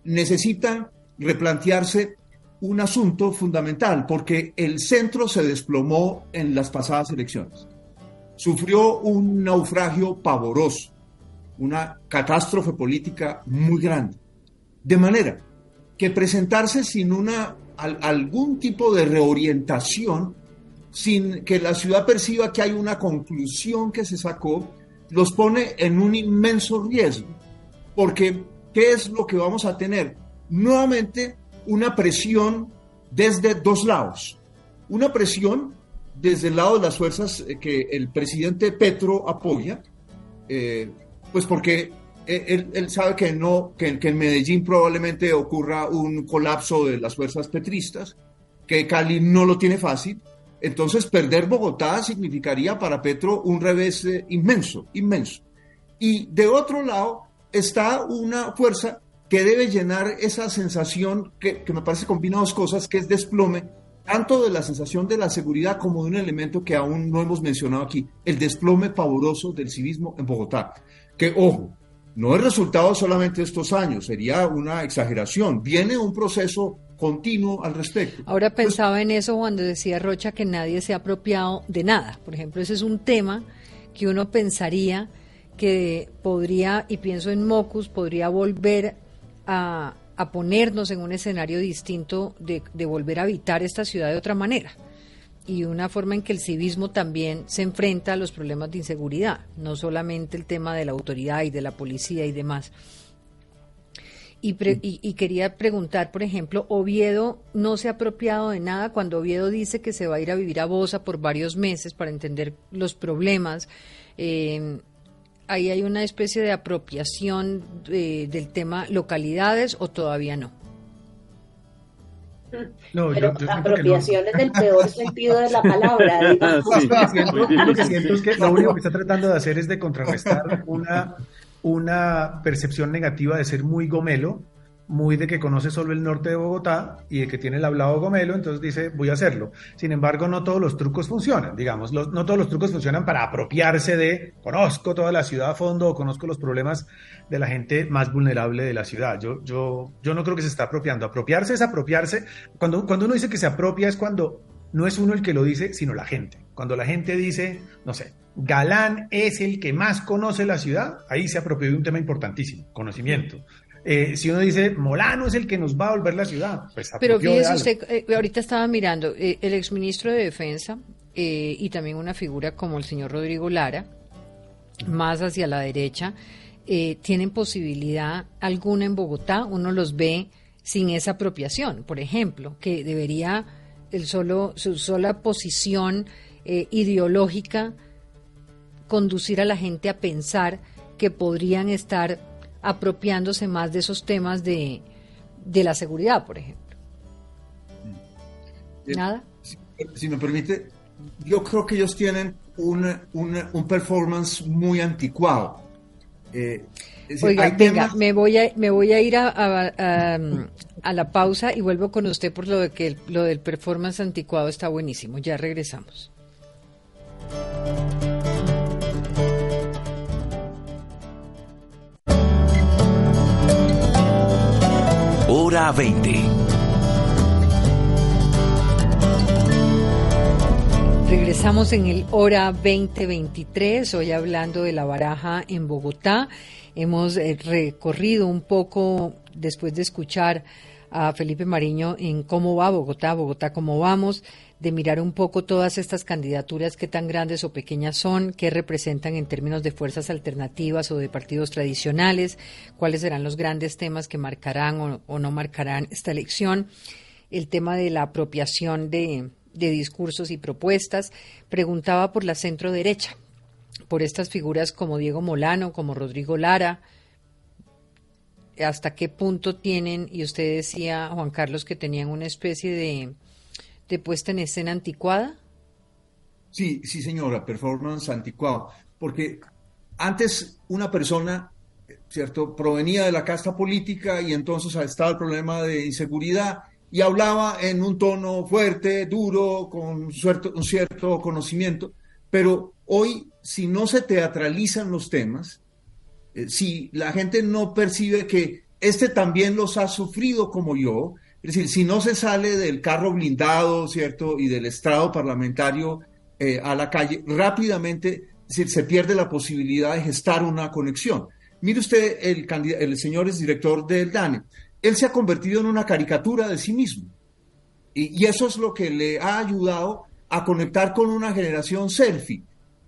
necesitan replantearse un asunto fundamental, porque el centro se desplomó en las pasadas elecciones. Sufrió un naufragio pavoroso, una catástrofe política muy grande. De manera que presentarse sin una, algún tipo de reorientación, sin que la ciudad perciba que hay una conclusión que se sacó, los pone en un inmenso riesgo. Porque, ¿qué es lo que vamos a tener? Nuevamente una presión desde dos lados. Una presión desde el lado de las fuerzas eh, que el presidente Petro apoya, eh, pues porque él, sabe que, no, que, en Medellín probablemente ocurra un colapso de las fuerzas petristas, que Cali no lo tiene fácil. Entonces, perder Bogotá significaría para Petro un revés eh, inmenso, inmenso. Y de otro lado está una fuerza que debe llenar esa sensación que, me parece combina dos cosas, que es desplome, tanto de la sensación de la seguridad como de un elemento que aún no hemos mencionado aquí, el desplome pavoroso del civismo en Bogotá. Que, ojo, no es resultado solamente de estos años, sería una exageración. Viene un proceso continuo al respecto. Ahora pensaba en eso cuando decía Rocha que nadie se ha apropiado de nada. Por ejemplo, ese es un tema que uno pensaría que podría, y pienso en Mocus, podría volver a, ponernos en un escenario distinto de, volver a habitar esta ciudad de otra manera y una forma en que el civismo también se enfrenta a los problemas de inseguridad, no solamente el tema de la autoridad y de la policía y demás. Y, y, quería preguntar, por ejemplo, Oviedo no se ha apropiado de nada cuando Oviedo dice que se va a ir a vivir a Bosa por varios meses para entender los problemas. Eh, ahí hay una especie de apropiación eh, del tema localidades o todavía no? No, Pero yo, apropiación es el peor sentido de la palabra. *laughs* lo que siento es que lo único que está tratando de hacer es de contrarrestar una, una percepción negativa de ser muy gomelo muy de que conoce solo el norte de Bogotá y de que tiene el hablado gomelo, entonces dice, voy a hacerlo. Sin embargo, no todos los trucos funcionan, digamos, no todos los trucos funcionan para apropiarse de, conozco toda la ciudad a fondo o conozco los problemas de la gente más vulnerable de la ciudad. Yo, yo, yo no creo que se está apropiando. Apropiarse es apropiarse. Cuando, cuando uno dice que se apropia es cuando no es uno el que lo dice, sino la gente. Cuando la gente dice, no sé, Galán es el que más conoce la ciudad, ahí se apropió de un tema importantísimo, conocimiento. Eh, si uno dice Molano es el que nos va a volver la ciudad, pues Pero fíjese usted, eh, ahorita estaba mirando, eh, el exministro de Defensa y también una figura como el señor Rodrigo Lara, más hacia la derecha, tienen posibilidad alguna en Bogotá, uno los ve sin esa apropiación, por ejemplo, que debería el solo, su sola posición ideológica conducir a la gente a pensar que podrían estar apropiándose más de esos temas de, la seguridad, por ejemplo. Eh, ¿Nada? Si, me permite, yo creo que ellos tienen un, un performance muy anticuado. Eh, Oiga, venga, me voy a, me voy a ir a, a, la pausa y vuelvo con usted por lo de que lo del performance anticuado está buenísimo. Ya regresamos. Hora 20. Regresamos en el Hora 2023, hoy hablando de la baraja en Bogotá. Hemos eh, recorrido un poco, después de escuchar a Felipe Mariño, en cómo va Bogotá, Bogotá, cómo vamos de mirar un poco todas estas candidaturas, qué tan grandes o pequeñas son, qué representan en términos de fuerzas alternativas o de partidos tradicionales, cuáles serán los grandes temas que marcarán o, no marcarán esta elección, el tema de la apropiación de, de discursos y propuestas. Preguntaba por la centro derecha, por estas figuras como Diego Molano, como Rodrigo Lara, hasta qué punto tienen, y usted decía, Juan Carlos, que tenían una especie de de puesta en escena anticuada? Sí, sí, señora, performance anticuado. Porque antes una persona, ¿cierto?, provenía de la casta política y entonces estaba el problema de inseguridad y hablaba en un tono fuerte, duro, con cierto, un cierto conocimiento. Pero hoy, si no se teatralizan los temas, eh, si la gente no percibe que este también los ha sufrido como yo, es decir, si no se sale del carro blindado, ¿cierto? Y del estrado parlamentario eh, a la calle, rápidamente se pierde la posibilidad de gestar una conexión. Mire usted, el, el señor es director del DANE. Él se ha convertido en una caricatura de sí mismo. Y, y eso es lo que le ha ayudado a conectar con una generación selfie.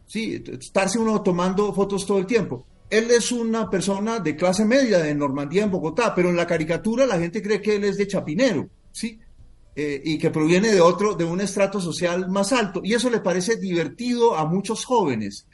Sí, estarse uno tomando fotos todo el tiempo él es una persona de clase media de Normandía en Bogotá, pero en la caricatura la gente cree que él es de Chapinero, ¿sí? Eh, y que proviene de otro, de un estrato social más alto. Y eso le parece divertido a muchos jóvenes.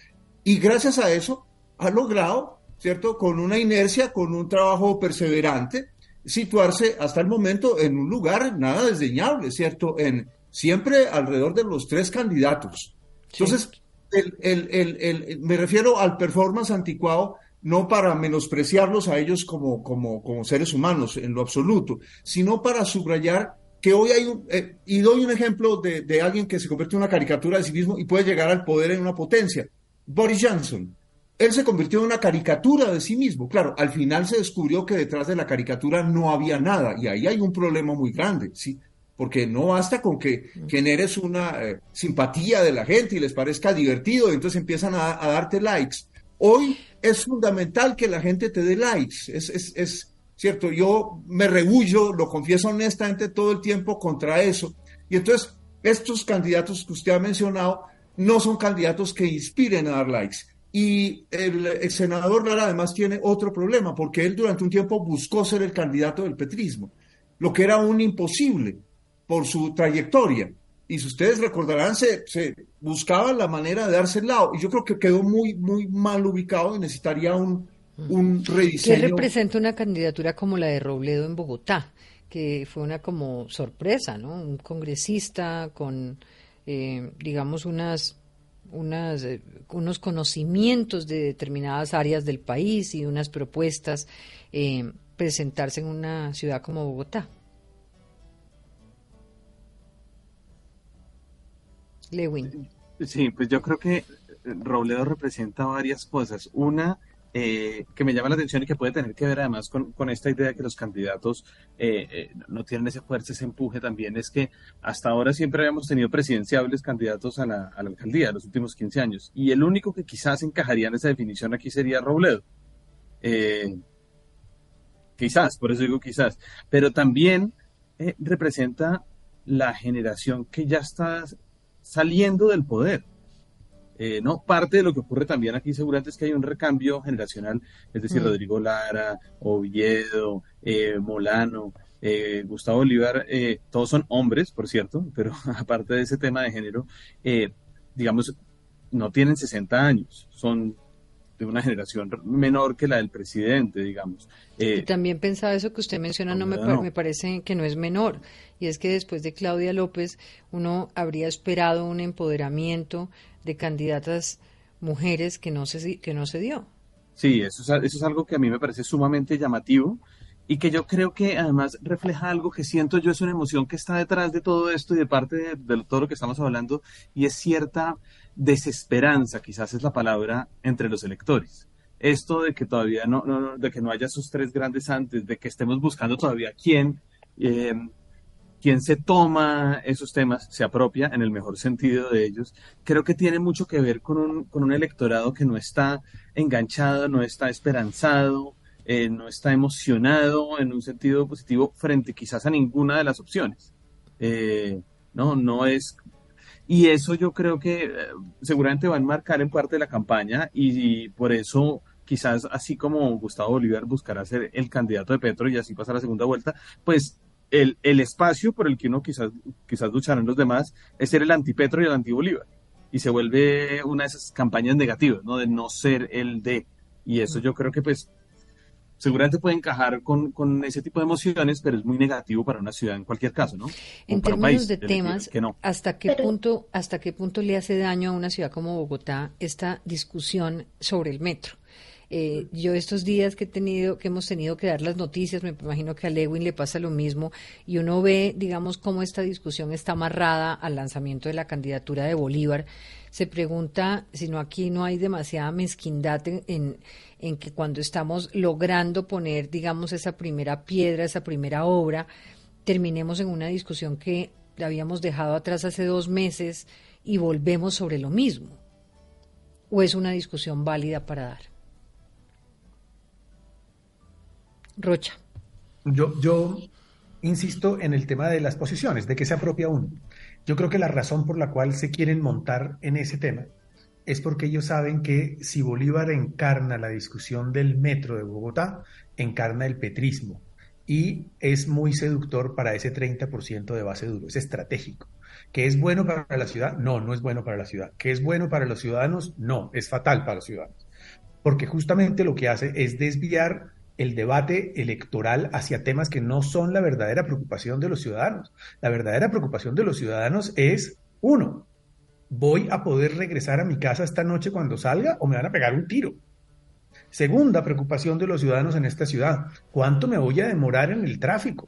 Y gracias a eso ha logrado, ¿cierto? Con una inercia, con un trabajo perseverante, situarse hasta el momento en un lugar nada desdeñable, ¿cierto? En, siempre alrededor de los tres candidatos. Entonces, el, me refiero al performance anticuado no para menospreciarlos a ellos como, como, como seres humanos en lo absoluto, sino para subrayar que hoy hay un, eh, y doy un ejemplo de, de, alguien que se convierte en una caricatura de sí mismo y puede llegar al poder en una potencia. Boris Johnson. Él se convirtió en una caricatura de sí mismo. Claro, al final se descubrió que detrás de la caricatura no había nada y ahí hay un problema muy grande, ¿sí? Porque no basta con que generes una eh, simpatía de la gente y les parezca divertido, y entonces empiezan a, darte likes. Hoy es fundamental que la gente te dé likes, es, es, es cierto, yo me rebullo, lo confieso honestamente todo el tiempo contra eso, y entonces estos candidatos que usted ha mencionado no son candidatos que inspiren a dar likes. Y el, el senador Lara además tiene otro problema, porque él durante un tiempo buscó ser el candidato del petrismo, lo que era un imposible por su trayectoria. Y si ustedes recordarán, se, se buscaba la manera de darse el lado. Y yo creo que quedó muy, muy mal ubicado y necesitaría un, un rediseño. ¿Qué representa una candidatura como la de Robledo en Bogotá? Que fue una como sorpresa, ¿no? Un congresista con, eh, digamos, unas unas, eh, unos conocimientos de determinadas áreas del país y unas propuestas eh, presentarse en una ciudad como Bogotá. Sí, pues yo creo que Robledo representa varias cosas. Una, eh, que me llama la atención y que puede tener que ver además con, esta idea de que los candidatos eh, eh, no tienen ese fuerza, ese empuje también, es que hasta ahora siempre habíamos tenido presidenciables candidatos a la, a la alcaldía en los últimos 15 años. Y el único que quizás encajaría en esa definición aquí sería Robledo. quizás, por eso digo quizás. Pero también representa la generación que ya está saliendo del poder. Eh, no, parte de lo que ocurre también aquí seguramente es que hay un recambio generacional, es decir, mm. Rodrigo Lara, Oviedo, eh, Molano, eh, Gustavo Bolívar, todos son hombres, por cierto, *laughs* pero aparte de ese tema de género, digamos, no tienen 60 años, son de una generación menor que la del presidente, digamos. y también pensaba eso que usted menciona, no me, me, parece que no es menor, y es que después de Claudia López uno habría esperado un empoderamiento de candidatas mujeres que no se, que no se dio. Sí, eso es, eso es algo que a mí me parece sumamente llamativo y que yo creo que además refleja algo que siento yo, es una emoción que está detrás de todo esto y de parte de, todo lo que estamos hablando, y es cierta desesperanza, quizás es la palabra, entre los electores. Esto de que todavía no, no, de que no haya esos tres grandes antes, de que estemos buscando todavía quién, eh, quien se toma esos temas, se apropia en el mejor sentido de ellos, creo que tiene mucho que ver con un, con un electorado que no está enganchado, no está esperanzado, eh, no está emocionado en un sentido positivo frente quizás a ninguna de las opciones. Eh, no, no es... Y eso yo creo que eh, seguramente va a enmarcar en parte de la campaña y, y por eso quizás así como Gustavo Bolívar buscará ser el candidato de Petro y así pasar a la segunda vuelta, pues el, el, espacio por el que uno quizás, quizás lucharán los demás es ser el antipetro y el antibolívar. Y se vuelve una de esas campañas negativas, ¿no? De no ser el de. Y eso yo creo que pues seguramente puede encajar con, con, ese tipo de emociones, pero es muy negativo para una ciudad en cualquier caso, ¿no? en términos de temas, ¿hasta qué punto hasta qué punto le hace daño a una ciudad como Bogotá esta discusión sobre el metro? Eh, yo estos días que he tenido, que hemos tenido que dar las noticias, me imagino que a Lewin le pasa lo mismo, y uno ve, digamos, cómo esta discusión está amarrada al lanzamiento de la candidatura de Bolívar. Se pregunta si no aquí no hay demasiada mezquindad en, en que cuando estamos logrando poner, digamos, esa primera piedra, esa primera obra, terminemos en una discusión que habíamos dejado atrás hace dos meses y volvemos sobre lo mismo. ¿O es una discusión válida para dar? Rocha. Yo, yo insisto en el tema de las posiciones, de que se apropia uno. Yo creo que la razón por la cual se quieren montar en ese tema es porque ellos saben que si Bolívar encarna la discusión del metro de Bogotá, encarna el petrismo y es muy seductor para ese 30% de base duro, es estratégico. ¿Que es bueno para la ciudad? No, no es bueno para la ciudad. ¿Que es bueno para los ciudadanos? No, es fatal para los ciudadanos. Porque justamente lo que hace es desviar el debate electoral hacia temas que no son la verdadera preocupación de los ciudadanos. La verdadera preocupación de los ciudadanos es, uno, ¿voy a poder regresar a mi casa esta noche cuando salga o me van a pegar un tiro? Segunda preocupación de los ciudadanos en esta ciudad, ¿cuánto me voy a demorar en el tráfico?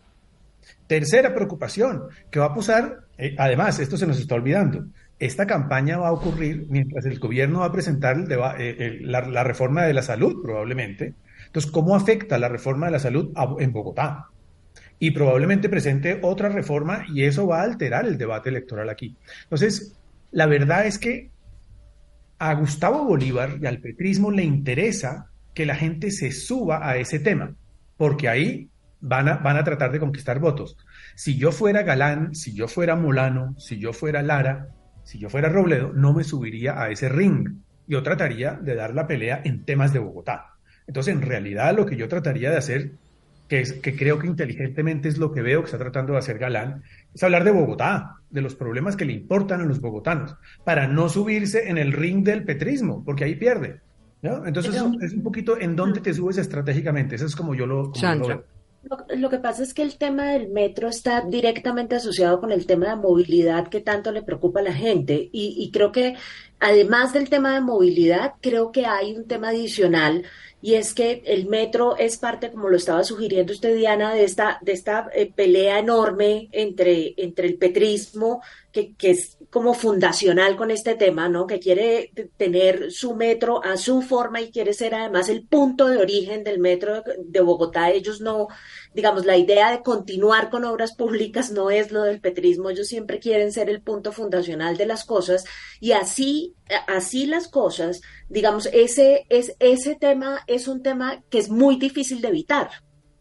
Tercera preocupación, ¿qué va a pasar? Eh, además, esto se nos está olvidando. Esta campaña va a ocurrir mientras el gobierno va a presentar eh, la reforma de la salud, probablemente, entonces, ¿cómo afecta la reforma de la salud en Bogotá? Y probablemente presente otra reforma y eso va a alterar el debate electoral aquí. Entonces, la verdad es que a Gustavo Bolívar y al petrismo le interesa que la gente se suba a ese tema, porque ahí van a, van a tratar de conquistar votos. Si yo fuera Galán, si yo fuera Molano, si yo fuera Lara, si yo fuera Robledo, no me subiría a ese ring. Yo trataría de dar la pelea en temas de Bogotá. Entonces, en realidad, lo que yo trataría de hacer, que, es, que creo que inteligentemente es lo que veo que está tratando de hacer Galán, es hablar de Bogotá, de los problemas que le importan a los bogotanos, para no subirse en el ring del petrismo, porque ahí pierde. Entonces, es un poquito en dónde te subes estratégicamente. Eso es como yo lo, veo. Lo, que pasa es que el tema del metro está directamente asociado con el tema de movilidad que tanto le preocupa a la gente y, y creo que además del tema de movilidad, creo que hay un tema adicional y es que el metro es parte, como lo estaba sugiriendo usted, Diana, de esta, de esta eh, pelea enorme entre, entre el petrismo, que, que, es como fundacional con este tema, ¿no? Que quiere tener su metro a su forma y quiere ser además el punto de origen del metro de Bogotá. Ellos no, digamos, la idea de continuar con obras públicas no es lo del petrismo, ellos siempre quieren ser el punto fundacional de las cosas y así, así las cosas, digamos, ese, es, ese tema es un tema que es muy difícil de evitar.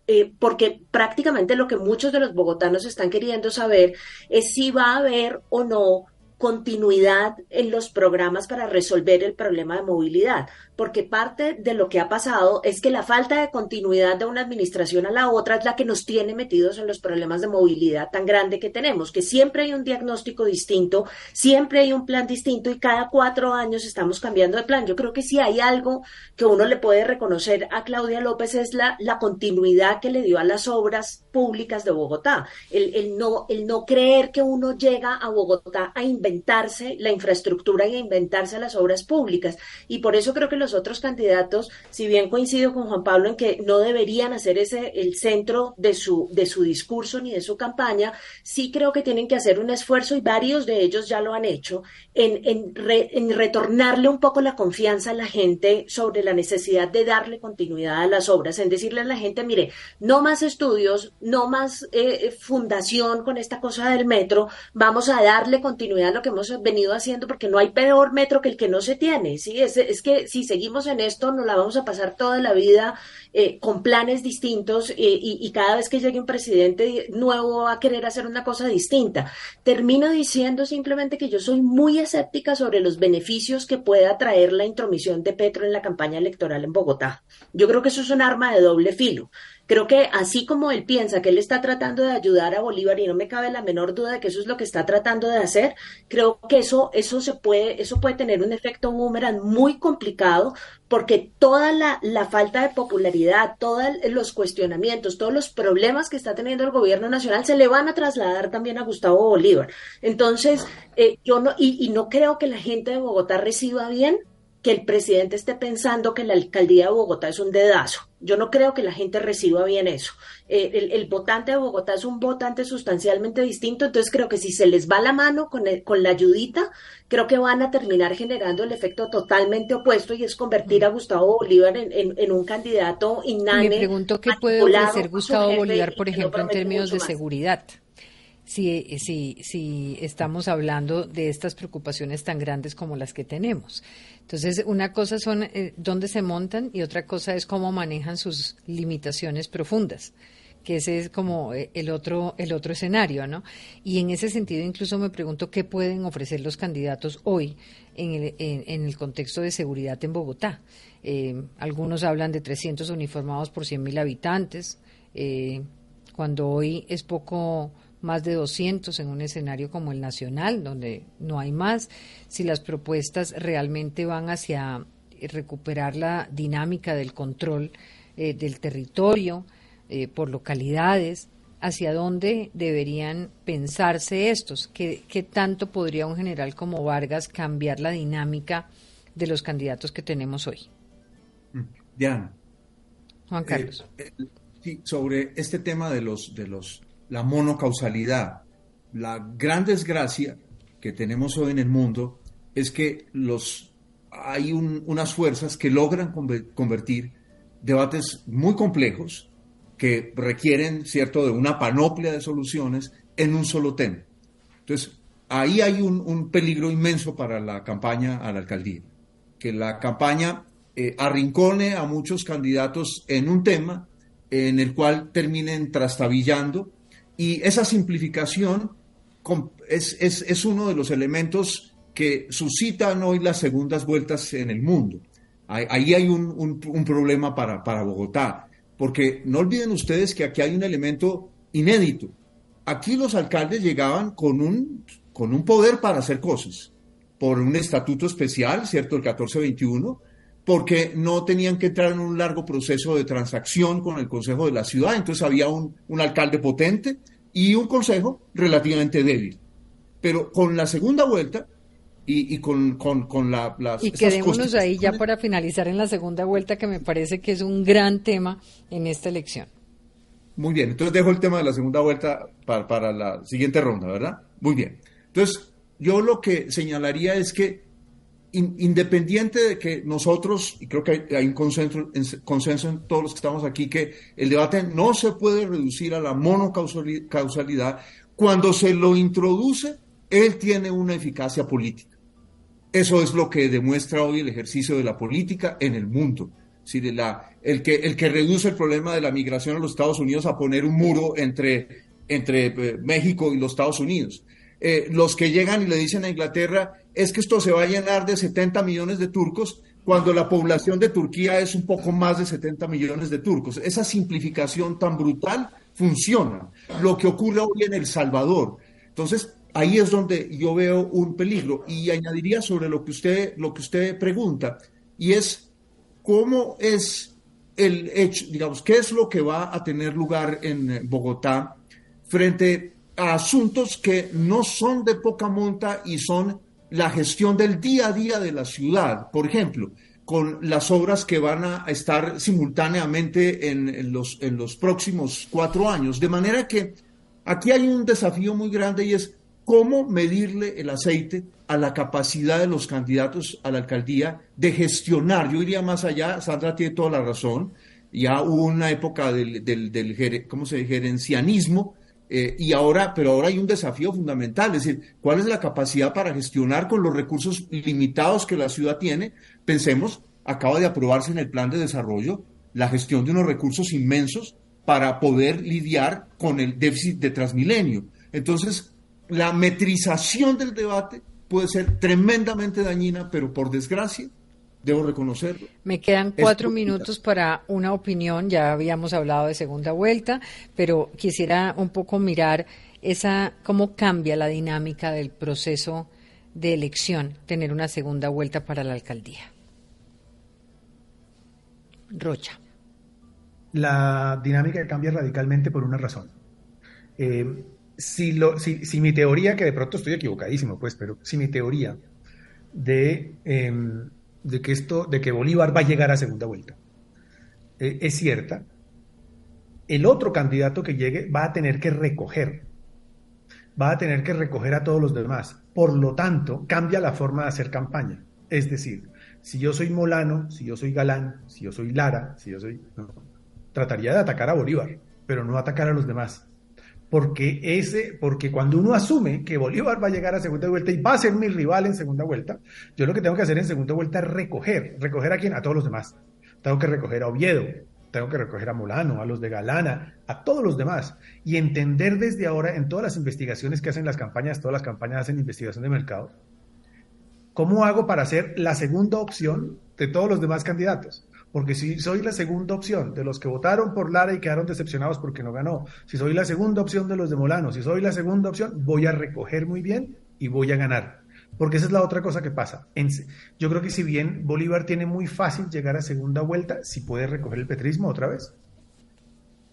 Eh, porque prácticamente lo que muchos de los bogotanos están queriendo saber es si va a haber o no continuidad en los programas para resolver el problema de movilidad, porque parte de lo que ha pasado es que la falta de continuidad de una administración a la otra es la que nos tiene metidos en los problemas de movilidad tan grande que tenemos, que siempre hay un diagnóstico distinto, siempre hay un plan distinto y cada cuatro años estamos cambiando de plan. Yo creo que si hay algo que uno le puede reconocer a Claudia López es la, la continuidad que le dio a las obras públicas de Bogotá, el, no, el no creer que uno llega a Bogotá a inventarse la infraestructura y a inventarse las obras públicas. Y por eso creo que los otros candidatos, si bien coincido con Juan Pablo en que no deberían hacer ese el centro de su, de su discurso ni de su campaña, sí creo que tienen que hacer un esfuerzo y varios de ellos ya lo han hecho en, en, en retornarle un poco la confianza a la gente sobre la necesidad de darle continuidad a las obras, en decirle a la gente, mire, no más estudios, no más eh, fundación con esta cosa del metro, vamos a darle continuidad a lo que hemos venido haciendo porque no hay peor metro que el que no se tiene, ¿sí? Es, es que si se seguimos en esto, nos la vamos a pasar toda la vida eh, con planes distintos eh, y, y, cada vez que llegue un presidente nuevo va a querer hacer una cosa distinta. Termino diciendo simplemente que yo soy muy escéptica sobre los beneficios que pueda traer la intromisión de Petro en la campaña electoral en Bogotá. Yo creo que eso es un arma de doble filo. Creo que así como él piensa que él está tratando de ayudar a Bolívar y no me cabe la menor duda de que eso es lo que está tratando de hacer, creo que eso eso se puede eso puede tener un efecto boomerang muy complicado porque toda la, la falta de popularidad, todos los cuestionamientos, todos los problemas que está teniendo el gobierno nacional se le van a trasladar también a Gustavo Bolívar. Entonces, eh, yo no y, y no creo que la gente de Bogotá reciba bien que el presidente esté pensando que la alcaldía de Bogotá es un dedazo. Yo no creo que la gente reciba bien eso. Eh, el, el, votante de Bogotá es un votante sustancialmente distinto, entonces creo que si se les va la mano con, el, con la ayudita, creo que van a terminar generando el efecto totalmente opuesto y es convertir a Gustavo Bolívar en, en, en un candidato inane. Me pregunto qué puede ofrecer Gustavo Bolívar, por ejemplo, en términos de seguridad si, si, si estamos hablando de estas preocupaciones tan grandes como las que tenemos. Entonces, una cosa son eh, dónde se montan y otra cosa es cómo manejan sus limitaciones profundas que ese es como eh, el otro el otro escenario, ¿no? Y en ese sentido incluso me pregunto qué pueden ofrecer los candidatos hoy en el, en, en el contexto de seguridad en Bogotá. Eh, algunos hablan de 300 uniformados por 100.000 habitantes, cuando hoy es poco más de 200 en un escenario como el nacional, donde no hay más, si las propuestas realmente van hacia recuperar la dinámica del control eh, del territorio eh, por localidades, hacia dónde deberían pensarse estos, ¿Qué, qué tanto podría un general como Vargas cambiar la dinámica de los candidatos que tenemos hoy. Diana. Juan Carlos. Eh, sí, sobre este tema de los, de los la monocausalidad. La gran desgracia que tenemos hoy en el mundo es que los, hay un, unas fuerzas que logran convertir debates muy complejos que requieren, ¿cierto?, de una panoplia de soluciones en un solo tema. Entonces, ahí hay un, un peligro inmenso para la campaña a la alcaldía, que la campaña eh, arrincone a muchos candidatos en un tema en el cual terminen trastabillando y esa simplificación es, es, es, uno de los elementos que suscitan hoy las segundas vueltas en el mundo. Ahí hay un, un, problema para, para Bogotá, porque no olviden ustedes que aquí hay un elemento inédito. Aquí los alcaldes llegaban con un, con un poder para hacer cosas, por un estatuto especial, ¿cierto? El 1421, porque no tenían que entrar en un largo proceso de transacción con el Consejo de la Ciudad, entonces había un, un alcalde potente y un Consejo relativamente débil. Pero con la segunda vuelta, y, con, con, con la, las... Y quedémonos ahí ya para finalizar en la segunda vuelta, que me parece que es un gran tema en esta elección. Muy bien, entonces dejo el tema de la segunda vuelta para, para la siguiente ronda, ¿verdad? Muy bien. Entonces, yo lo que señalaría es que independiente de que nosotros, y creo que hay, un consenso, en todos los que estamos aquí, que el debate no se puede reducir a la monocausalidad, cuando se lo introduce, él tiene una eficacia política. Eso es lo que demuestra hoy el ejercicio de la política en el mundo. De la, el, que, el que reduce el problema de la migración a los Estados Unidos a poner un muro entre, entre eh, México y los Estados Unidos. Eh, los que llegan y le dicen a Inglaterra es que esto se va a llenar de 70 millones de turcos cuando la población de Turquía es un poco más de 70 millones de turcos. Esa simplificación tan brutal funciona. Lo que ocurre hoy en El Salvador. Entonces, ahí es donde yo veo un peligro y añadiría sobre lo que usted lo que usted pregunta y es cómo es el hecho, digamos, qué es lo que va a tener lugar en Bogotá frente a asuntos que no son de poca monta y son la gestión del día a día de la ciudad. Por ejemplo, con las obras que van a estar simultáneamente en, los, en los próximos cuatro años. De manera que aquí hay un desafío muy grande y es cómo medirle el aceite a la capacidad de los candidatos a la alcaldía de gestionar. Yo iría más allá, Sandra tiene toda la razón, ya hubo una época del, del, del ¿cómo se gerencianismo, eh, y ahora, pero ahora hay un desafío fundamental, es decir, ¿cuál es la capacidad para gestionar con los recursos limitados que la ciudad tiene? Pensemos, acaba de aprobarse en el plan de desarrollo la gestión de unos recursos inmensos para poder lidiar con el déficit de Transmilenio. Entonces, la metrización del debate puede ser tremendamente dañina, pero por desgracia, debo reconocerlo. Me quedan cuatro minutos para una opinión, ya habíamos hablado de segunda vuelta, pero quisiera un poco mirar esa cómo cambia la dinámica del proceso de elección tener una segunda vuelta para la alcaldía. Rocha. La dinámica cambia radicalmente por una razón. Eh, si, lo, si, mi teoría, que de pronto estoy equivocadísimo, pues, pero si mi teoría de, em, de, que, esto, de que Bolívar va a llegar a segunda vuelta eh, es cierta, el otro candidato que llegue va a tener que recoger, va a tener que recoger a todos los demás. Por lo tanto, cambia la forma de hacer campaña. Es decir, si yo soy Molano, si yo soy Galán, si yo soy Lara, si yo soy... trataría de atacar a Bolívar, pero no atacar a los demás porque ese, porque cuando uno asume que Bolívar va a llegar a segunda vuelta y va a ser mi rival en segunda vuelta, yo lo que tengo que hacer en segunda vuelta es recoger, recoger a quién, a todos los demás. Tengo que recoger a Oviedo, tengo que recoger a Molano, a los de Galana, a todos los demás y entender desde ahora en todas las investigaciones que hacen las campañas, todas las campañas hacen investigación de mercado, cómo hago para ser la segunda opción de todos los demás candidatos. Porque si soy la segunda opción de los que votaron por Lara y quedaron decepcionados porque no ganó, si soy la segunda opción de los de Molano, si soy la segunda opción, voy a recoger muy bien y voy a ganar. Porque esa es la otra cosa que pasa. yo creo que si bien Bolívar tiene muy fácil llegar a segunda vuelta, si puede recoger el petrismo otra vez,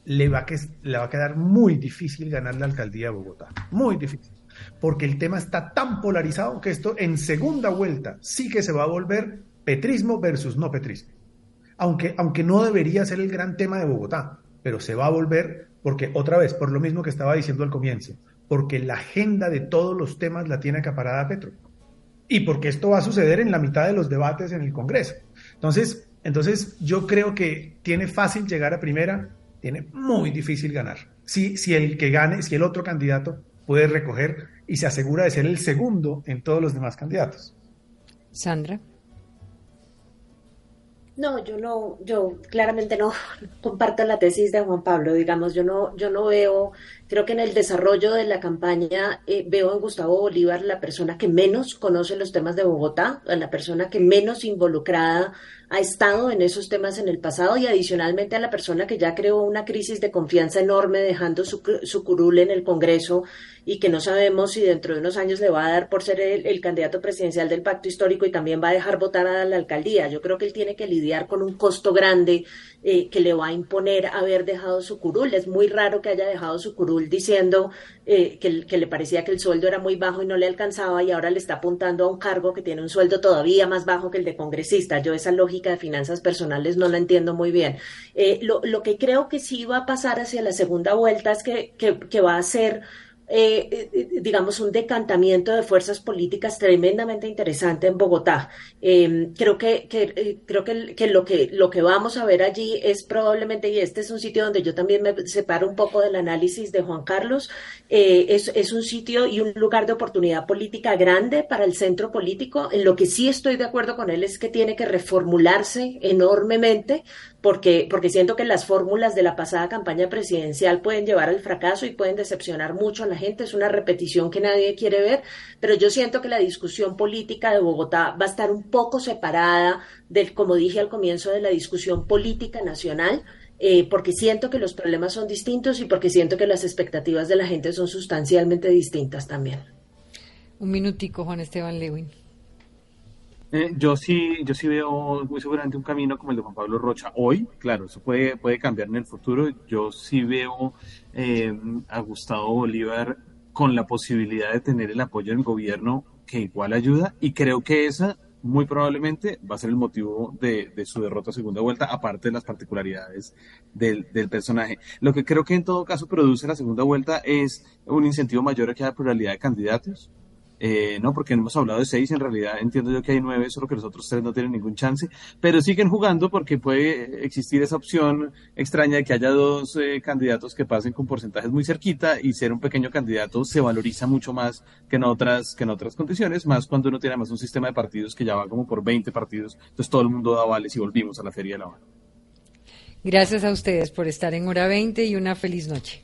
le va, que, le va a quedar muy difícil ganar la alcaldía de Bogotá. Muy difícil. Porque el tema está tan polarizado que esto en segunda vuelta sí que se va a volver petrismo versus no petrismo aunque, aunque no debería ser el gran tema de Bogotá, pero se va a volver porque otra vez, por lo mismo que estaba diciendo al comienzo, porque la agenda de todos los temas la tiene acaparada Petro. Y porque esto va a suceder en la mitad de los debates en el Congreso. Entonces, entonces yo creo que tiene fácil llegar a primera, tiene muy difícil ganar. Si, si el que gane, si el otro candidato puede recoger y se asegura de ser el segundo en todos los demás candidatos. Sandra. No, yo no, yo claramente no *laughs* comparto la tesis de Juan Pablo, digamos, yo no, yo no veo, creo que en el desarrollo de la campaña eh, veo en Gustavo Bolívar la persona que menos conoce los temas de Bogotá, la persona que menos involucrada ha estado en esos temas en el pasado y adicionalmente a la persona que ya creó una crisis de confianza enorme dejando su, su curul en el Congreso y que no sabemos si dentro de unos años le va a dar por ser el, candidato presidencial del pacto histórico y también va a dejar votar a la alcaldía. Yo creo que él tiene que lidiar con un costo grande eh, que le va a imponer haber dejado su curul. Es muy raro que haya dejado su curul diciendo eh, que, que, le parecía que el sueldo era muy bajo y no le alcanzaba y ahora le está apuntando a un cargo que tiene un sueldo todavía más bajo que el de congresista. Yo esa lógica de finanzas personales no la entiendo muy bien. Eh, lo, lo, que creo que sí va a pasar hacia la segunda vuelta es que, que, que va a ser eh, eh, digamos, un decantamiento de fuerzas políticas tremendamente interesante en Bogotá. Em, creo que, eh, creo que, lo que lo que vamos a ver allí es probablemente, y este es un sitio donde yo también me separo un poco del análisis de Juan Carlos, es, es un sitio y un lugar de oportunidad política grande para el centro político. En lo que sí estoy de acuerdo con él es que tiene que reformularse enormemente porque, porque siento que las fórmulas de la pasada campaña presidencial pueden llevar al fracaso y pueden decepcionar mucho a la gente. Es una repetición que nadie quiere ver, pero yo siento que la discusión política de Bogotá va a estar un poco separada del, como dije al comienzo, de la discusión política nacional. Eh, porque siento que los problemas son distintos y porque siento que las expectativas de la gente son sustancialmente distintas también. Un minutico, Juan Esteban Lewin. Eh, yo sí, yo sí veo muy seguramente un camino como el de Juan Pablo Rocha hoy, claro, eso puede, puede cambiar en el futuro. Yo sí veo eh, a Gustavo Bolívar con la posibilidad de tener el apoyo del gobierno que igual ayuda y creo que esa muy probablemente va a ser el motivo de, su derrota a segunda vuelta, aparte de las particularidades del, del, personaje. Lo que creo que en todo caso produce la segunda vuelta es un incentivo mayor a que haya pluralidad de candidatos. Eh, no, porque hemos hablado de seis, en realidad entiendo yo que hay nueve, solo que los otros tres no tienen ningún chance, pero siguen jugando porque puede existir esa opción extraña de que haya dos eh, candidatos que pasen con porcentajes muy cerquita y ser un pequeño candidato se valoriza mucho más que en otras, que en otras condiciones, más cuando uno tiene más un sistema de partidos que ya va como por 20 partidos, entonces todo el mundo da vales y volvimos a la Feria de la Habana. Gracias a ustedes por estar en hora 20 y una feliz noche.